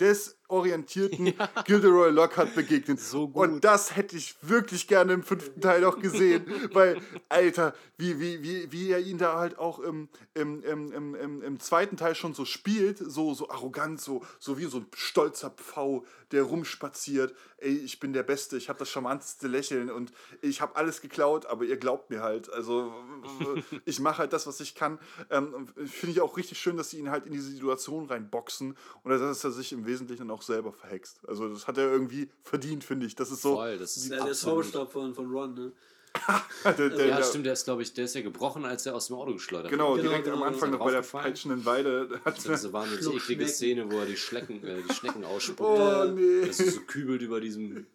desorientierten Gilderoy Lockhart begegnen. So gut. Und das hätte ich wirklich gerne im fünften Teil auch gesehen. weil, Alter, wie, wie, wie, wie er ihn da halt auch im, im, im, im, im, zweiten Teil schon so spielt, so, so arrogant, so, so wie so ein stolzer Pfau, der rumspaziert. Ey, ich bin der Beste, ich habe das charmanteste Lächeln und ich habe alles geklaut, aber ihr glaubt mir halt. Also ich mache halt das, was ich kann. Ähm, Finde ich auch richtig schön, dass sie ihn halt in diese Situation reinboxen und dass er sich im Wesentlichen dann auch selber verhext. Also das hat er irgendwie verdient, finde ich. Das ist so. Voll, das ist der absolut. Zauberstab von, von Ron, ne? Der, der, Ja, der, stimmt, der ist, glaube ich, der ist ja gebrochen, als er aus dem Auto geschleudert Genau, wurde. Genau, direkt genau, am Anfang ist noch bei der peitschenden Weide. Hat Das ist diese wahnsinnig eklige Schnecken. Szene, wo er die Schnecken, äh, die Schnecken ausspuckt. oh nee. Das ist so kübelt über diesem,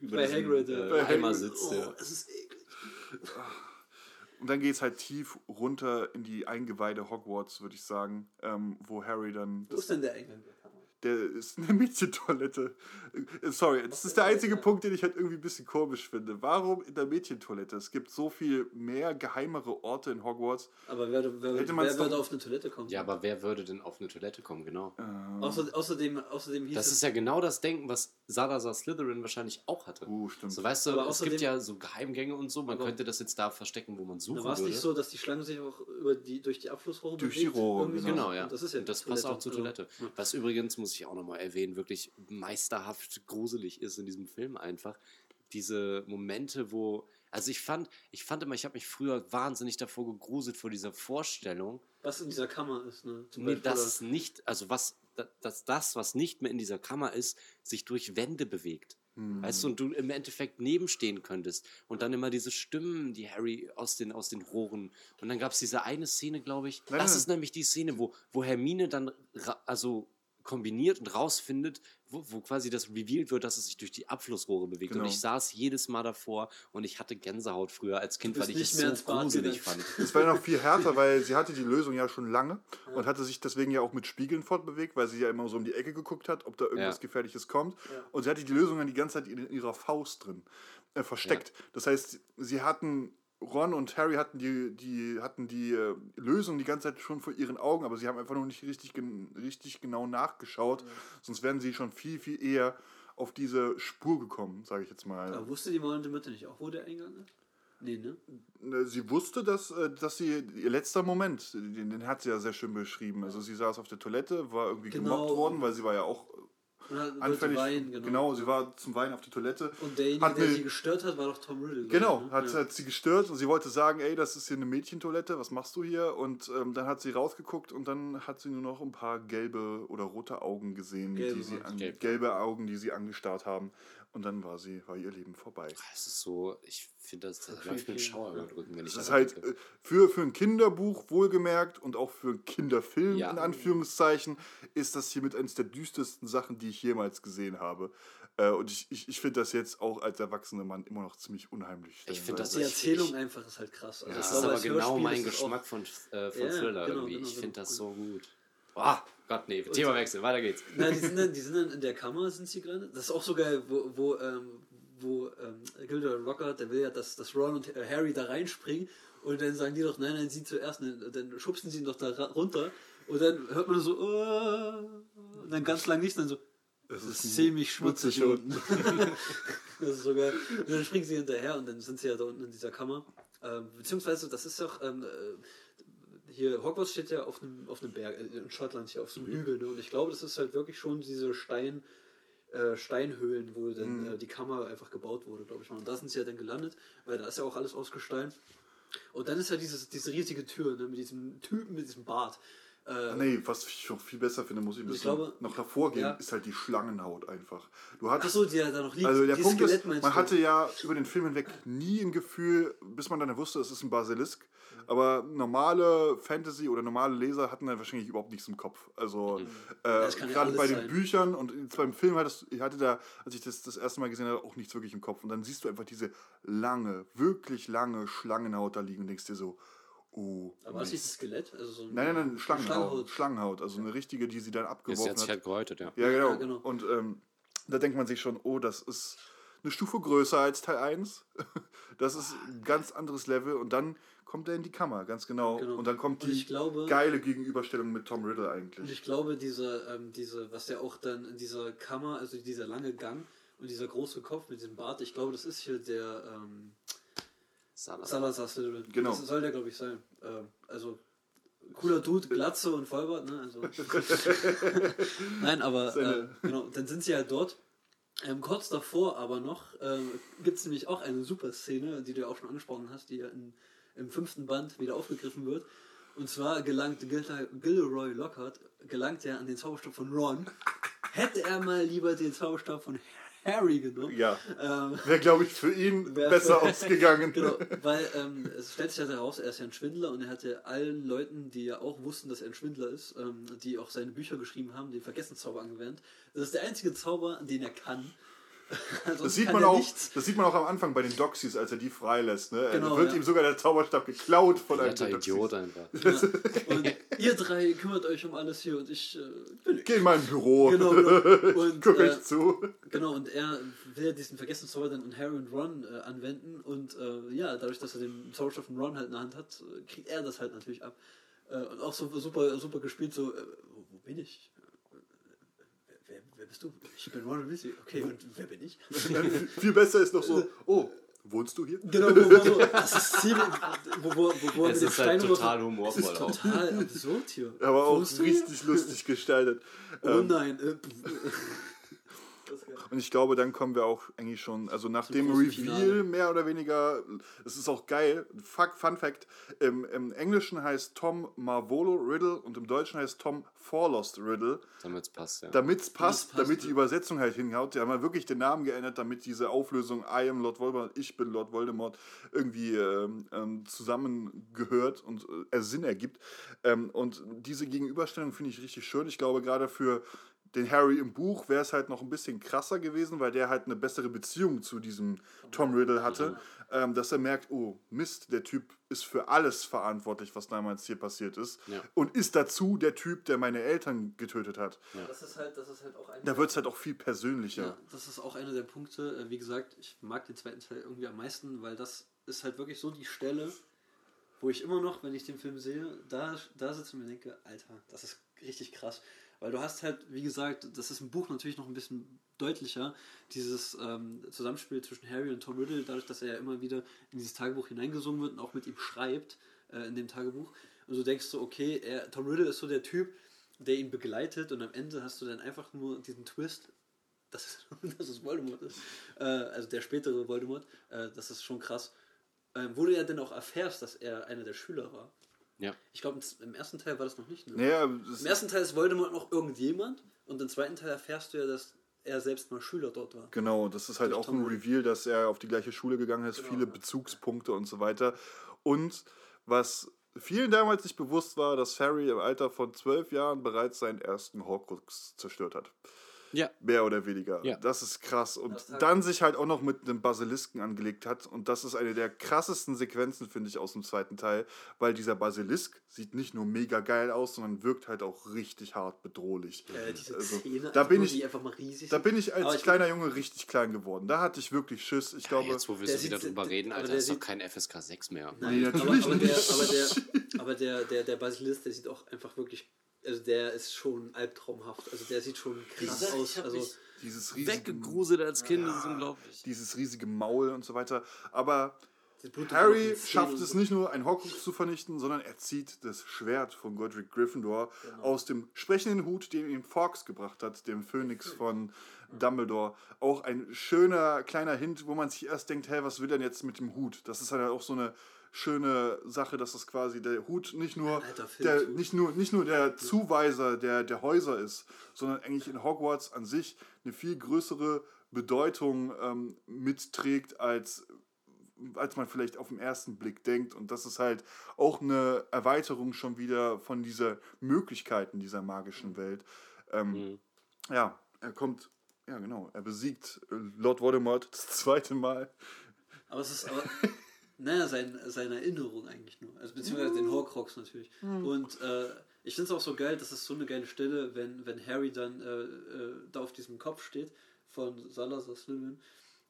über Bei diesem Hagrid, äh, Bei Eimer Hagrid. sitzt. Oh, Ja. es ist eklig. Und dann geht es halt tief runter in die Eingeweide Hogwarts, würde ich sagen, ähm, wo Harry dann. Wo ist denn der Eingang der ist eine Mädchentoilette. Äh, Sorry, das ist der einzige Punkt, den ich halt irgendwie ein bisschen komisch finde. Warum in der Mädchentoilette? Es gibt so viel mehr geheimere Orte in Hogwarts. Aber wer, wer, Hätte wer würde auf eine Toilette kommen? ja, aber wer würde denn auf eine Toilette kommen, genau? Außer, außerdem, außerdem hieß Das ist ja genau das Denken, was Salazar Slytherin wahrscheinlich auch hatte. Uh, stimmt. So, weißt du, Aber es gibt außerdem- ja so Geheimgänge und so, man könnte das jetzt da verstecken, wo man da suchen war es würde. nicht so, dass die Schlange sich auch über die, durch die Abflussrohre Durch die bewegt? Rohre, Irgendwie so? Genau, ja. Und das ist ja Und das passt auch zur Also, Toilette. Was übrigens, muss ich auch nochmal erwähnen, wirklich meisterhaft gruselig ist in diesem Film einfach. Diese Momente, wo. Also ich fand, ich fand immer, ich habe mich früher wahnsinnig davor gegruselt vor dieser Vorstellung, Was in dieser Kammer ist, ne? Zum nee, dass es nicht, also was, da- dass das, was nicht mehr in dieser Kammer ist, sich durch Wände bewegt. Hm. Weißt du, und du im Endeffekt nebenstehen könntest. Und dann immer diese Stimmen, die Harry aus den, aus den Rohren. Und dann gab es diese eine Szene, glaube ich. Nein, das nein. ist nämlich die Szene, wo, wo Hermine dann also kombiniert und rausfindet, wo, wo quasi das revealed wird, dass es sich durch die Abflussrohre bewegt. Genau. Und ich saß jedes Mal davor und ich hatte Gänsehaut früher als Kind, weil ich nicht es mehr so gruselig fand. Es war ja noch viel härter, weil sie hatte die Lösung ja schon lange und hatte sich deswegen ja auch mit Spiegeln fortbewegt, weil sie ja immer so um die Ecke geguckt hat, ob da irgendwas Ja. Gefährliches kommt. Ja. Und sie hatte die Lösung dann die ganze Zeit in ihrer Faust drin, äh, versteckt. Das heißt, sie hatten, Ron und Harry hatten die, die, hatten die äh, Lösung die ganze Zeit schon vor ihren Augen, aber sie haben einfach noch nicht richtig, gen richtig genau nachgeschaut. Sonst wären sie schon viel, viel eher auf diese Spur gekommen, sage ich jetzt mal. Aber wusste die Maulende Mitte nicht auch, wo der Eingang ist? Nee, ne? Ne, Sie wusste, dass, äh, dass sie, ihr letzter Moment, den, den hat sie ja sehr schön beschrieben. Also sie saß auf der Toilette, war irgendwie Genau. gemobbt worden, weil sie war ja auch Wollte anfällig. weinen, genau. genau, sie war zum Weinen auf der Toilette. Und derjenige, Hat der eine- sie gestört hat, war doch Tom Riddle. Genau, ich, ne? hat, ja. hat sie gestört und sie wollte sagen, ey, das ist hier eine Mädchentoilette, was machst du hier? Und ähm, dann hat sie rausgeguckt und dann hat sie nur noch ein paar gelbe oder rote Augen gesehen, Gelbe die sie an, Gelb. gelbe Augen, die sie angestarrt haben. Und dann war sie, war ihr Leben vorbei. Es ist so, ich finde, das, das läuft mir ein Schauer ja. über den Rücken, wenn ich Das ist daran halt denke. äh, für, für ein Kinderbuch wohlgemerkt und auch für einen Kinderfilm Ja. in Anführungszeichen ist das hier mit eines der düstersten Sachen, die ich jemals gesehen habe. Äh, und ich, ich, ich finde das jetzt auch als erwachsener Mann immer noch ziemlich unheimlich. Ich find das Die Erzählung ich- einfach ist halt krass. Also Das ich ist aber genau Hörspiel mein ist Geschmack von, äh, von Ja, Thriller genau, irgendwie. genau, ich finde genau. das so gut. Ah, Gott, nee, Themawechsel, weiter geht's. Nein, die sind, dann, die sind dann in der Kammer, sind sie gerade. Das ist auch so geil, wo, wo, ähm, wo ähm, Gilda Rocker, der will ja, dass, dass Ron und äh, Harry da reinspringen. Und dann sagen die doch, nein, nein, sie zuerst. Und dann schubsen sie ihn doch da runter. Und dann hört man so, oh, und dann ganz lang nicht, dann so, das ist ziemlich schmutzig. hier unten. das ist so geil. Und dann springen sie hinterher und dann sind sie ja da unten in dieser Kammer. Ähm, beziehungsweise, das ist doch, ähm, äh, hier, Hogwarts steht ja auf einem, auf einem Berg, äh, in Schottland hier auf so einem Hügel, ne? Und ich glaube, das ist halt wirklich schon diese Stein, äh, Steinhöhlen, wo dann äh, die Kammer einfach gebaut wurde, glaube ich mal. Und da sind sie ja dann gelandet, weil da ist ja auch alles aus Gestein. Und dann ist ja dieses, diese riesige Tür, ne, mit diesem Typen, mit diesem Bart. Äh, Nee, was ich noch viel besser finde, muss ich ein Ich bisschen glaube- noch hervorgehen, ja. ist halt die Schlangenhaut einfach. Du hattest, Achso, die ja da noch liegt. also der Punkt Skelett ist, man du? hatte ja über den Film hinweg nie ein Gefühl, bis man dann wusste, es ist ein Basilisk. Aber normale Fantasy oder normale Leser hatten dann wahrscheinlich überhaupt nichts im Kopf. Also äh, kann ja gerade alles bei den sein. Büchern und beim Film hattest, ich hatte da, als ich das das erste Mal gesehen habe, auch nichts wirklich im Kopf. Und dann siehst du einfach diese lange, wirklich lange Schlangenhaut da liegen und denkst dir so, oh. Aber was ist das Skelett? Also so ein- Nein, nein, nein, Schlangenhaut. Schlangenhaut. Halt also eine richtige, die sie dann Ist abgeworfen jetzt hat. halt gehäutet, ja. Ja, genau. Ja, genau. Und ähm, da denkt man sich schon, oh, das ist eine Stufe größer als Teil 1. Das ist ein ganz anderes Level. Und dann kommt er in die Kammer, ganz genau. Genau. Und dann kommt Und die ich glaube- geile Gegenüberstellung mit Tom Riddle Und eigentlich. ich glaube, diese, ähm, diese, was der auch dann in dieser Kammer, also dieser lange Gang und dieser große Kopf mit diesem Bart, ich glaube, das ist hier der ähm, Salazar. Salazar Slytherin. Genau. Das soll der, glaube ich, sein. Ähm, also, cooler Dude, Glatze und Vollbart, ne? Also. Nein, aber äh, genau, dann sind sie halt dort. Ähm, kurz davor aber noch ähm, gibt es nämlich auch eine super Szene, die du ja auch schon angesprochen hast, die ja in, im fünften Band wieder aufgegriffen wird. Und zwar gelangt Gil- Gilderoy Lockhart gelangt ja an den Zauberstab von Ron. Hätte er mal lieber den Zauberstab von Harry genommen. Ja. Ähm, Wäre, glaube ich, für ihn besser ausgegangen. Genau, weil ähm, es stellt sich ja heraus, er ist ja ein Schwindler und er hatte allen Leuten, die ja auch wussten, dass er ein Schwindler ist, ähm, die auch seine Bücher geschrieben haben, den Vergessenszauber angewendet. Das ist der einzige Zauber, den er kann. Ansonsten Das sieht, man auch, nichts. das sieht man auch am Anfang bei den Doxies, als er die freilässt. Ne? Genau, da wird ja. ihm sogar der Zauberstab geklaut von einem der. Idiot einfach. Ja. Und ihr drei kümmert euch um alles hier und ich äh, bin weg. Geh in mein Büro. Genau, genau. Und, Guck äh, euch zu. Genau, und er will ja diesen Vergessenszauber dann an Harry und Ron äh, anwenden und äh, ja, dadurch, dass er den Zauberstab von Ron halt in der Hand hat, äh, kriegt er das halt natürlich ab. Äh, und auch so super, super gespielt, so, äh, wo bin ich? Äh, Wer, wer, wer bist du? Ich bin Ron Weasley. Okay, und wer bin ich? Viel besser ist noch so, oh, wohnst du hier? genau, wo, wo so, das ist ziemlich, wo, wo, wo, wo Es ist halt total Das humorvoll ist auch. total absurd hier. Aber auch richtig lustig gestaltet. hier? Oh Ähm, nein. Äh, das ist. Und ich glaube, dann kommen wir auch eigentlich schon, also nach Zum dem Reveal Finale. mehr oder weniger, es ist auch geil, Fuck, Fun Fact, im, im Englischen heißt Tom Marvolo Riddle und im Deutschen heißt Tom Forlost Riddle, Damit es passt, ja. damit es passt, passt, damit die. Übersetzung halt hinhaut. Die haben halt wirklich den Namen geändert, damit diese Auflösung I am Lord Voldemort, ich bin Lord Voldemort irgendwie ähm, ähm, zusammengehört und äh, Sinn ergibt. Ähm, und diese Gegenüberstellung finde ich richtig schön. Ich glaube, gerade für den Harry im Buch wäre es halt noch ein bisschen krasser gewesen, weil der halt eine bessere Beziehung zu diesem Tom Riddle hatte, ähm, dass er merkt, oh Mist, der Typ ist für alles verantwortlich, was damals hier passiert ist Ja. und ist dazu der Typ, der meine Eltern getötet hat. Das ist halt, das ist halt auch ein. Da wird es halt auch viel persönlicher. Ja, das ist auch einer der Punkte. Äh, Wie gesagt, ich mag den zweiten Teil irgendwie am meisten, weil das ist halt wirklich so die Stelle, wo ich immer noch, wenn ich den Film sehe, da, da sitze und mir denke, Alter, das ist richtig krass. Weil du hast halt, wie gesagt, das ist im Buch natürlich noch ein bisschen deutlicher, dieses ähm, Zusammenspiel zwischen Harry und Tom Riddle, dadurch, dass er ja immer wieder in dieses Tagebuch hineingesungen wird und auch mit ihm schreibt äh, in dem Tagebuch. Und du denkst so, okay, er, Tom Riddle ist so der Typ, der ihn begleitet und am Ende hast du dann einfach nur diesen Twist, dass, dass es Voldemort ist. Äh, also der spätere Voldemort. Äh, das ist schon krass. Ähm, wo du ja dann auch erfährst, dass er einer der Schüler war. Ja. Ich glaube, im ersten Teil war das noch nicht. Ne? Das Im ersten Teil ist Voldemort noch irgendjemand und im zweiten Teil erfährst du ja, dass er selbst mal Schüler dort war. Genau, das ist halt auch Tom ein. Reveal, dass er auf die gleiche Schule gegangen ist, Genau, viele ja. Bezugspunkte und so weiter. Und was vielen damals nicht bewusst war, dass Harry im Alter von zwölf Jahren bereits seinen ersten Horcrux zerstört hat. Ja. Mehr oder weniger. Ja. Das ist krass. Und dann sich halt auch noch mit einem Basilisken angelegt hat. Und das ist eine der krassesten Sequenzen, finde ich, aus dem zweiten Teil. Weil dieser Basilisk sieht nicht nur mega geil aus, sondern wirkt halt auch richtig hart bedrohlich. Äh, diese Also, Zähne, da einfach bin ich- die einfach mal riesig Da bin ich als Aber ich kleiner Junge richtig klein geworden. Da hatte ich wirklich Schiss. Ich glaube, Jetzt, wo wir Der so wieder sieht- drüber reden, aber Alter, der ist doch sieht- kein FSK 6 mehr. Nein, Nee, aber, natürlich aber, der, nicht. aber, der, aber der, der, der Basilisk, der sieht auch einfach wirklich, also der ist schon albtraumhaft. Also der sieht schon krass gesagt, aus. Also, dieses riesige, Weggegruselt als Kind, das ist unglaublich. dieses riesige Maul und so weiter. Aber Harry schafft es nicht nur, ein Horcrux zu vernichten, sondern er zieht das Schwert von Godric Gryffindor Genau. aus dem sprechenden Hut, den ihm Fawkes gebracht hat, dem Phönix von Dumbledore. Auch ein schöner kleiner Hint, wo man sich erst denkt, hey, was will denn jetzt mit dem Hut? Das ist halt auch so eine schöne Sache, dass das quasi der Hut nicht nur, der, nicht nur, nicht nur der Zuweiser der, der Häuser ist, sondern eigentlich in Hogwarts an sich eine viel größere Bedeutung ähm, mitträgt als als man vielleicht auf den ersten Blick denkt. Und das ist halt auch eine Erweiterung schon wieder von dieser Möglichkeiten dieser magischen Welt. Ähm, Mhm. Ja, er kommt, ja genau, er besiegt äh, Lord Voldemort das zweite Mal. Aber es ist aber, naja, sein, seine Erinnerung eigentlich nur. Also beziehungsweise den Horcrux natürlich. Und äh, ich finde es auch so geil, das ist so eine geile Stelle, wenn, wenn Harry dann äh, äh, da auf diesem Kopf steht von Salazar Slytherin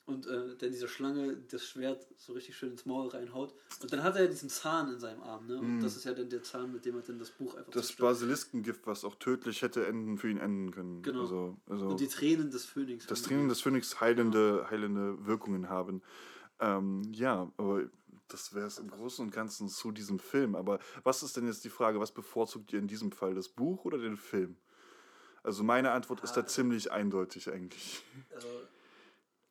und äh, der dieser Schlange das Schwert so richtig schön ins Maul reinhaut. Und dann hat er diesen Zahn in seinem Arm, ne? Und das ist ja dann der Zahn, mit dem er dann das Buch einfach Das. Basiliskengift, was auch tödlich hätte enden, für ihn enden können. Genau. Also, also Und die Tränen des Phönix. das Training des Phönix heilende, heilende Wirkungen haben. Ähm, ja, aber das wäre es im Großen und Ganzen zu diesem Film. Aber was ist denn jetzt die Frage, was bevorzugt ihr in diesem Fall, das Buch oder den Film? Also meine Antwort ist da ziemlich eindeutig eigentlich. Also,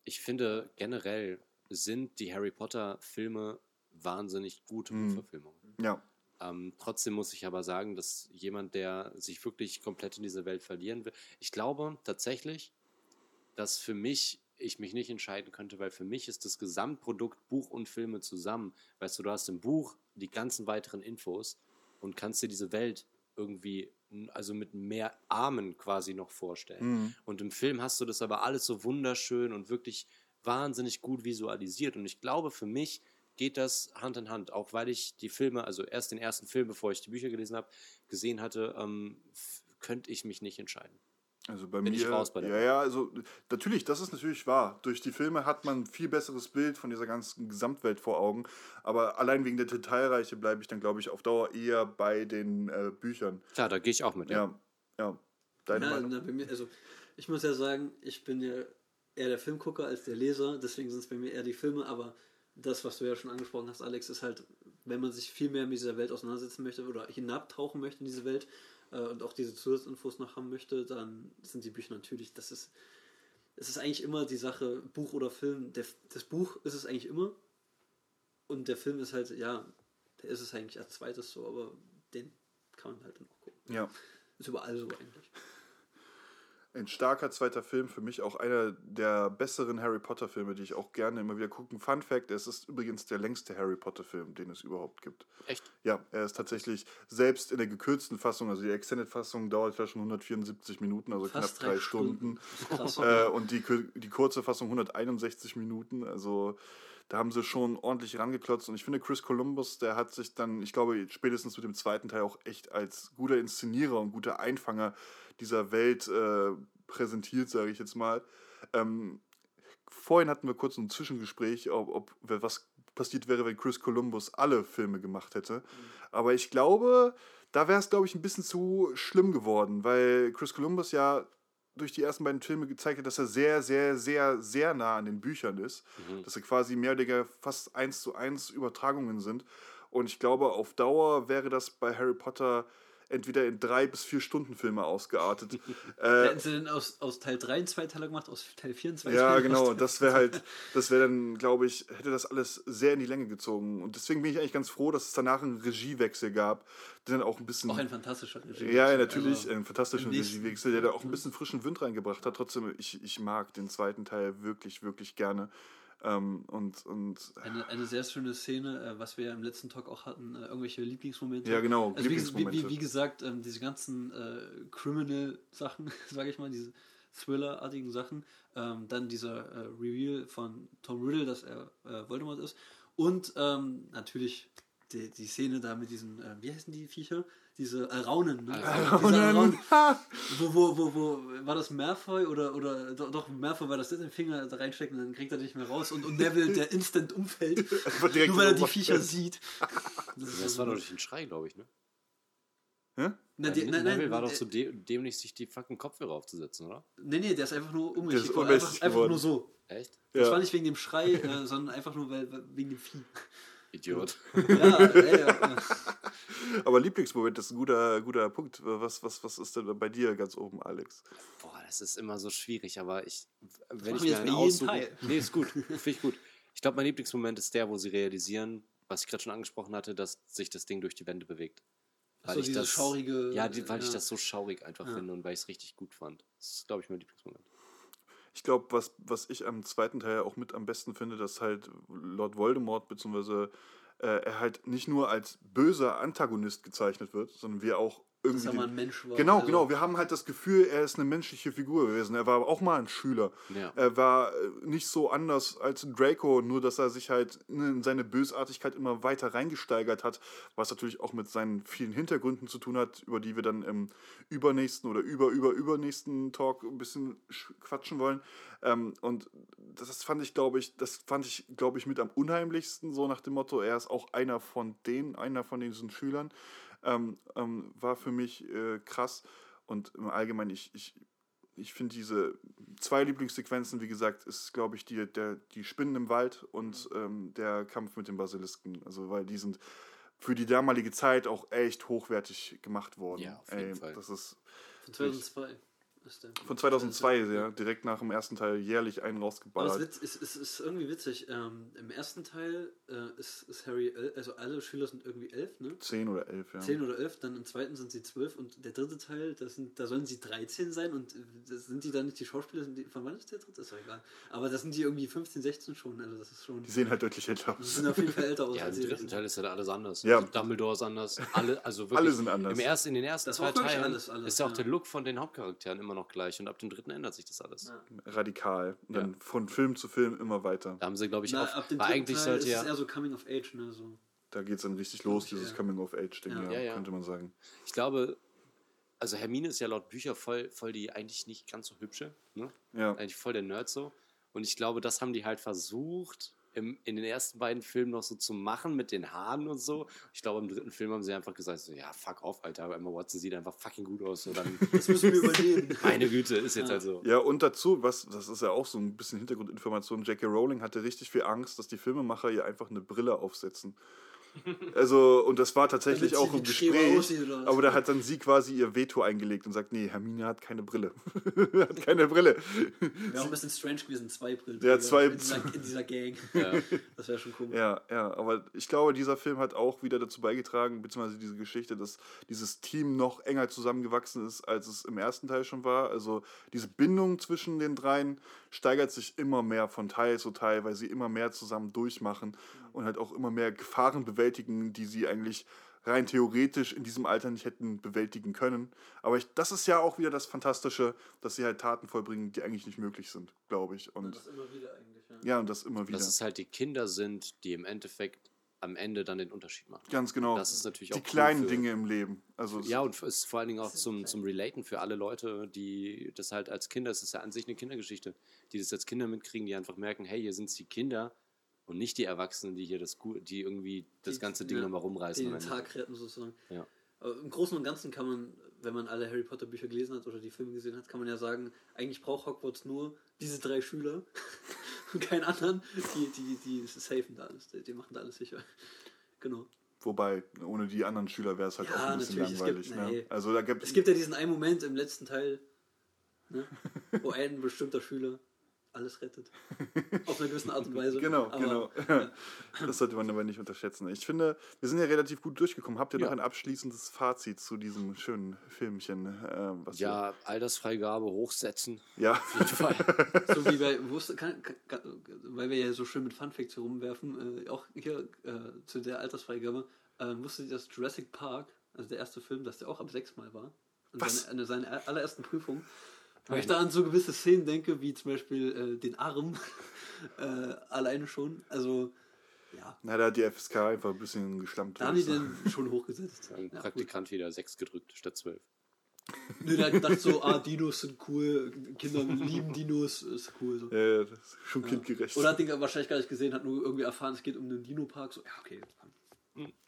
Ich finde generell sind die Harry Potter Filme wahnsinnig gute Mhm. Buchverfilmungen. Ja, Ähm, trotzdem muss ich aber sagen, dass jemand, der sich wirklich komplett in diese Welt verlieren will, ich glaube tatsächlich, dass für mich ich mich nicht entscheiden könnte, weil für mich ist das Gesamtprodukt Buch und Filme zusammen. Weißt du, du hast im Buch die ganzen weiteren Infos und kannst dir diese Welt irgendwie, also mit mehr Armen quasi noch vorstellen. Mhm. Und im Film hast du das aber alles so wunderschön und wirklich wahnsinnig gut visualisiert. Und ich glaube, für mich geht das Hand in Hand, auch weil ich die Filme, also erst den ersten Film, bevor ich die Bücher gelesen habe, gesehen hatte, ähm, könnte ich mich nicht entscheiden. Also bei Bin mir. ich raus bei der ja, ja, also natürlich, das ist natürlich wahr. Durch die Filme hat man ein viel besseres Bild von dieser ganzen Gesamtwelt vor Augen. Aber allein wegen der Detailreiche bleibe ich dann, glaube ich, auf Dauer eher bei den äh, Büchern. Klar, da gehe ich auch mit. Ja, ja. Deine Ja, Meinung? na, bei mir, also ich muss ja sagen, ich bin ja eher der Filmgucker als der Leser, deswegen sind es bei mir eher die Filme, aber das, was du ja schon angesprochen hast, Alex, ist halt, wenn man sich viel mehr mit dieser Welt auseinandersetzen möchte oder hinabtauchen möchte in diese Welt äh, und auch diese Zusatzinfos noch haben möchte, dann sind die Bücher natürlich, das ist, es ist eigentlich immer die Sache, Buch oder Film. Der, das Buch ist es eigentlich immer und der Film ist halt, ja, der ist es eigentlich als zweites so, aber den kann man halt dann auch gucken. Ja. Ist überall so eigentlich. Ein starker zweiter Film, für mich auch einer der besseren Harry Potter-Filme, die ich auch gerne immer wieder gucke. Fun Fact: Es ist übrigens der längste Harry Potter-Film, den es überhaupt gibt. Echt? Ja, er ist tatsächlich selbst in der gekürzten Fassung, also die Extended-Fassung dauert ja schon 174 Minuten, also Fast knapp drei Stunden. Ist krass. Äh, und die, die kurze Fassung 161 Minuten. Also da haben sie schon ordentlich rangeklotzt. Und ich finde, Chris Columbus, der hat sich dann, ich glaube, spätestens mit dem zweiten Teil auch echt als guter Inszenierer und guter Einfanger dieser Welt äh, präsentiert, sage ich jetzt mal. Ähm, vorhin hatten wir kurz ein Zwischengespräch, ob, ob was passiert wäre, wenn Chris Columbus alle Filme gemacht hätte. Aber ich glaube, da wäre es, glaube ich, ein bisschen zu schlimm geworden, weil Chris Columbus ja durch die ersten beiden Filme gezeigt hat, dass er sehr, sehr, sehr, sehr nah an den Büchern ist. Dass er quasi mehr oder weniger fast eins zu eins Übertragungen sind. Und ich glaube, auf Dauer wäre das bei Harry Potter entweder in drei bis vier Stunden Filme ausgeartet. äh, Hätten sie denn aus, aus Teil 3 einen Zweiteiler gemacht, aus Teil 4 einen ja, Zweiteiler? genau. Das wäre halt, das wäre dann, glaube ich, hätte das alles sehr in die Länge gezogen. Und deswegen bin ich eigentlich ganz froh, dass es danach einen Regiewechsel gab, der dann auch ein bisschen. Auch ein fantastischer Regie. ja, natürlich, Also, einen fantastischen Regiewechsel, der da auch ein bisschen frischen Wind reingebracht hat. Trotzdem, ich, ich mag den zweiten Teil wirklich, wirklich gerne. Ähm, und, und Eine, eine sehr schöne Szene, äh, was wir ja im letzten Talk auch hatten, äh, irgendwelche Lieblingsmomente. Ja, genau, Also wie, wie, Lieblingsmomente. wie, wie gesagt, ähm, diese ganzen äh, Criminal-Sachen, sage ich mal, diese Thriller-artigen Sachen. Ähm, dann dieser äh, Reveal von Tom Riddle, dass er äh, Voldemort ist. Und ähm, natürlich die, die Szene da mit diesen, äh, wie heißen die Viecher? Diese Alraunen, ne? Diese Alraunen. Wo, wo, wo, wo, war das Malfoy oder, oder doch, Malfoy war das den Finger da reinsteckt und dann kriegt er nicht mehr raus und, und Neville, der instant umfällt, nur weil er die Viecher sieht. Das Das war doch durch den Schrei, glaube ich, ne? Hä? Na, die, nein, nein, Neville war doch äh, so dä dämlich, sich die fucking Kopfhörer aufzusetzen, oder? Nee, nee, der ist einfach nur ohnmächtig Einfach, einfach nur so. Echt? Das Ja. war nicht wegen dem Schrei, äh, sondern einfach nur weil, weil- wegen dem Vieh. Idiot. Ja, ey, ja, Aber Lieblingsmoment ist ein guter, guter Punkt. Was, was, was ist denn bei dir ganz oben, Alex? Boah, das ist immer so schwierig, aber ich, wenn ich mir einen aussuche. Teil. Nee, ist gut. Finde ich gut. Ich glaube, mein Lieblingsmoment ist der, wo sie realisieren, was ich gerade schon angesprochen hatte, dass sich das Ding durch die Wände bewegt. Ach so, ich dieses schaurige- Ja, die, weil ich ja. das so schaurig einfach Ja. finde und weil ich es richtig gut fand. Das ist, glaube ich, mein Lieblingsmoment. Ich glaube, was, was ich am zweiten Teil auch mit am besten finde, dass halt Lord Voldemort, beziehungsweise äh, er halt nicht nur als böser Antagonist gezeichnet wird, sondern wir auch irgendwie. er mal ein Mensch war. Genau, Also- genau. Wir haben halt das Gefühl, er ist eine menschliche Figur gewesen. Er war auch mal ein Schüler. Ja. Er war äh, nicht so anders als Draco, nur dass er sich halt in seine Bösartigkeit immer weiter reingesteigert hat, was natürlich auch mit seinen vielen Hintergründen zu tun hat, über die wir dann im übernächsten oder über, über, übernächsten Talk ein bisschen sch- quatschen wollen. Ähm, und das fand ich, glaube ich, das fand ich, glaube ich, mit am unheimlichsten, so nach dem Motto, er ist auch einer von denen, einer von diesen Schülern ähm, ähm, war für mich äh, krass. Und im Allgemeinen, ich, ich, ich finde diese zwei Lieblingssequenzen, wie gesagt, ist, glaube ich, die, der, die Spinnen im Wald und ähm, der Kampf mit den Basilisken. Also, weil die sind für die damalige Zeit auch echt hochwertig gemacht worden. Ja, auf jeden Fall. Das ist Von 2002 ist der. Von 2002, ja, direkt nach dem ersten Teil jährlich einen Aber es rausgeballert. witz, ist, ist, ist irgendwie witzig. Ähm, Im ersten Teil äh, ist, ist Harry, el- also alle Schüler sind irgendwie elf, ne? Zehn oder elf, ja. 10 oder 11, dann im zweiten sind sie 12 und der dritte Teil, das sind, da sollen sie 13 sein und äh, das sind die dann nicht die Schauspieler, sind die, von wann ist der dritte? Ist doch egal. Aber das sind die irgendwie 15, 16 schon, also das ist schon, Die sehen halt deutlich älter die aus. sind auf jeden Fall älter aus Ja, als im sie dritten sind. Teil ist ja alles anders. Ja. Also Dumbledore ist anders. Alle, also wirklich, Alle sind anders. Im ersten, in den ersten Das zwei Teilen alles, alles, ist ja auch ja. der Look von den Hauptcharakteren immer noch gleich und ab dem dritten ändert sich das alles. Ja. Radikal. Und dann Ja. von Film zu Film immer weiter. Da haben sie, glaube ich, Na, auch. ab dem weil dritten eigentlich Teil sollte ist ja. es eher so Coming of Age, ne? So. Da geht es dann richtig los, Okay, dieses ja. Coming-of-Age-Ding, Ja. ja, Ja, ja. könnte man sagen. Ich glaube, also Hermine ist ja laut Bücher voll, voll die eigentlich nicht ganz so hübsche. Ne? Ja. Eigentlich voll der Nerd so. Und ich glaube, das haben die halt versucht, im, in den ersten beiden Filmen noch so zu machen mit den Haaren und so. Ich glaube, im dritten Film haben sie einfach gesagt, so, ja, fuck off, Alter. Emma Watson sieht einfach fucking gut aus. So, dann, Das müssen wir übernehmen. meine Güte, ist jetzt Ja. halt so. Ja, und dazu, was, das ist ja auch so ein bisschen Hintergrundinformation, J.K. Rowling hatte richtig viel Angst, dass die Filmemacher ihr einfach eine Brille aufsetzen. Also, und das war tatsächlich auch im Streber Gespräch. Aber da hat dann sie quasi ihr Veto eingelegt und sagt, nee, Hermine hat keine Brille. hat keine Brille. Wäre auch ein bisschen strange gewesen, zwei Brillen. Ja, zwei- in dieser, in dieser Gang. Ja. Das wäre schon komisch. Ja, ja, aber ich glaube, dieser Film hat auch wieder dazu beigetragen, beziehungsweise diese Geschichte, dass dieses Team noch enger zusammengewachsen ist, als es im ersten Teil schon war. Also diese Bindung zwischen den dreien steigert sich immer mehr von Teil zu Teil, weil sie immer mehr zusammen durchmachen und halt auch immer mehr Gefahren bewältigen, die sie eigentlich rein theoretisch in diesem Alter nicht hätten bewältigen können. Aber ich, das ist ja auch wieder das Fantastische, dass sie halt Taten vollbringen, die eigentlich nicht möglich sind, glaube ich. Und Das immer wieder eigentlich, ja. ja, und das immer wieder. Dass es halt die Kinder sind, die im Endeffekt am Ende dann den Unterschied machen. Ganz genau. Das ist natürlich auch die cool kleinen für- Dinge im Leben. Also es- Ja, und es ist vor allen Dingen auch zum, zum Relaten für alle Leute, die das halt als Kinder, es ist ja an sich eine Kindergeschichte, die das als Kinder mitkriegen, die einfach merken, hey, hier sind die Kinder und nicht die Erwachsenen, die hier das, die irgendwie das Die- ganze Ding ja, nochmal rumreißen. Die den. Tag retten sozusagen. Ja. Aber Im Großen und Ganzen kann man, wenn man alle Harry Potter Bücher gelesen hat oder die Filme gesehen hat, kann man ja sagen, eigentlich braucht Hogwarts nur diese drei Schüler keinen anderen, die, die, die safen da alles, die, die machen da alles sicher. Genau. Wobei, ohne die anderen Schüler wäre es halt Ja, auch ein bisschen langweilig. gibt- ne? nee. Also da gibt Es gibt ja diesen einen Moment im letzten Teil, ne, wo ein bestimmter Schüler alles rettet. Auf eine gewisse Art und Weise. Genau, Aber, genau. Das sollte man aber nicht unterschätzen. Ich finde, wir sind ja relativ gut durchgekommen. Habt ihr Ja. noch ein abschließendes Fazit zu diesem schönen Filmchen? Äh, was Ja, Altersfreigabe hochsetzen. Ja. Auf jeden Fall. So wie bei, wusste, kann, kann, weil wir ja so schön mit Funfacts herumwerfen, äh, auch hier äh, zu der Altersfreigabe, äh, wusstet ihr, dass Jurassic Park, also der erste Film, dass der auch ab sechs Mal war? Und Was? Seine, eine, seine allerersten Prüfung. Wenn ich da an so gewisse Szenen denke, wie zum Beispiel äh, den Arm, äh, alleine schon, also ja, Na, da hat die FSK einfach ein bisschen geschlampt. da haben die den schon hochgesetzt. Ein Ja, gut. Praktikant wieder sechs gedrückt statt zwölf. Nö, der hat gedacht so, ah, Dinos sind cool, Kinder lieben Dinos, ist cool. So. Ja, ja, das ist schon kindgerecht. Oder hat den wahrscheinlich gar nicht gesehen, hat nur irgendwie erfahren, es geht um den Dino-Park. So, ja, okay.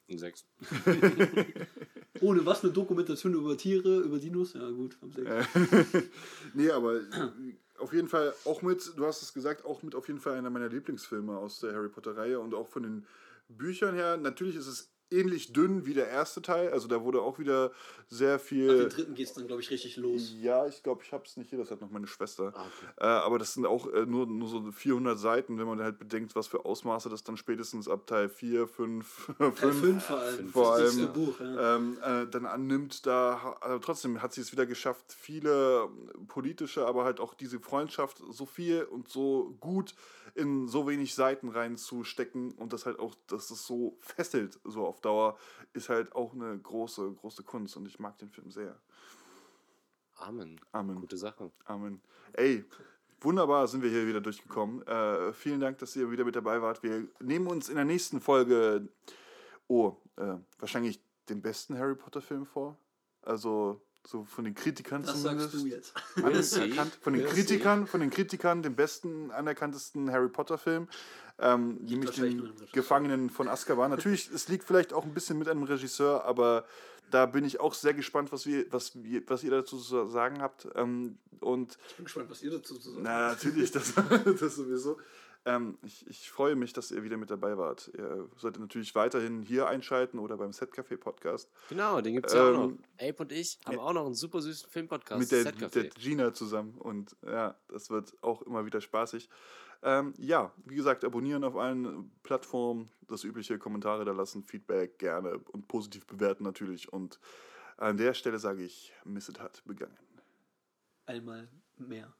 Ein sechs. Ohne was, eine Dokumentation über Tiere, über Dinos? Ja, gut, haben sie. nee, aber äh, auf jeden Fall auch mit, du hast es gesagt, auch mit auf jeden Fall einer meiner Lieblingsfilme aus der Harry Potter-Reihe und auch von den Büchern her. Natürlich ist es ähnlich dünn wie der erste Teil, also da wurde auch wieder sehr viel. dem dritten geht es dann, glaube ich, richtig los. Ja, ich glaube, ich habe es nicht hier, das hat noch meine Schwester. Ah, okay. Äh, aber das sind auch äh, nur, nur so 400 Seiten, wenn man halt bedenkt, was für Ausmaße das dann spätestens ab Teil 4, 5, Teil 5 5 vor allem. vor das allem, nächste Buch, ja. ähm, äh, dann annimmt. Da, also trotzdem hat sie es wieder geschafft, viele politische, aber halt auch diese Freundschaft so viel und so gut in so wenig Seiten reinzustecken und das halt auch, dass es so fesselt, so auf Dauer, ist halt auch eine große, große Kunst und ich mag den Film sehr. Amen. Amen. Gute Sache. Amen. Ey, wunderbar sind wir hier wieder durchgekommen. Äh, vielen Dank, dass ihr wieder mit dabei wart. Wir nehmen uns in der nächsten Folge, oh, äh, wahrscheinlich den besten Harry Potter-Film vor. Also so von den Kritikern Das zumindest. sagst du jetzt. Anerkannt, von den Kritikern, von den Kritikern den besten, anerkanntesten Harry Potter Film, ähm, nämlich den. Gefangenen von Azkaban. Natürlich, es liegt vielleicht auch ein bisschen mit einem Regisseur, aber da bin ich auch sehr gespannt, was wir, was wir, was ihr dazu zu sagen habt. Ähm, und Ich bin gespannt, was ihr dazu zu sagen na, natürlich, das, das sowieso. Ähm, ich, ich freue mich, dass ihr wieder mit dabei wart. Ihr solltet natürlich weiterhin hier einschalten oder beim Setcafé Podcast Genau, den gibt es ja auch noch. Ähm, Ape und ich haben auch noch einen super süßen Filmpodcast. mit der, der Gina zusammen. Und ja, das wird auch immer wieder spaßig. Ähm, ja, wie gesagt, abonnieren auf allen Plattformen, das übliche Kommentare da lassen, Feedback gerne und positiv bewerten natürlich. Und an der Stelle sage ich, Misset hat begangen. Einmal mehr.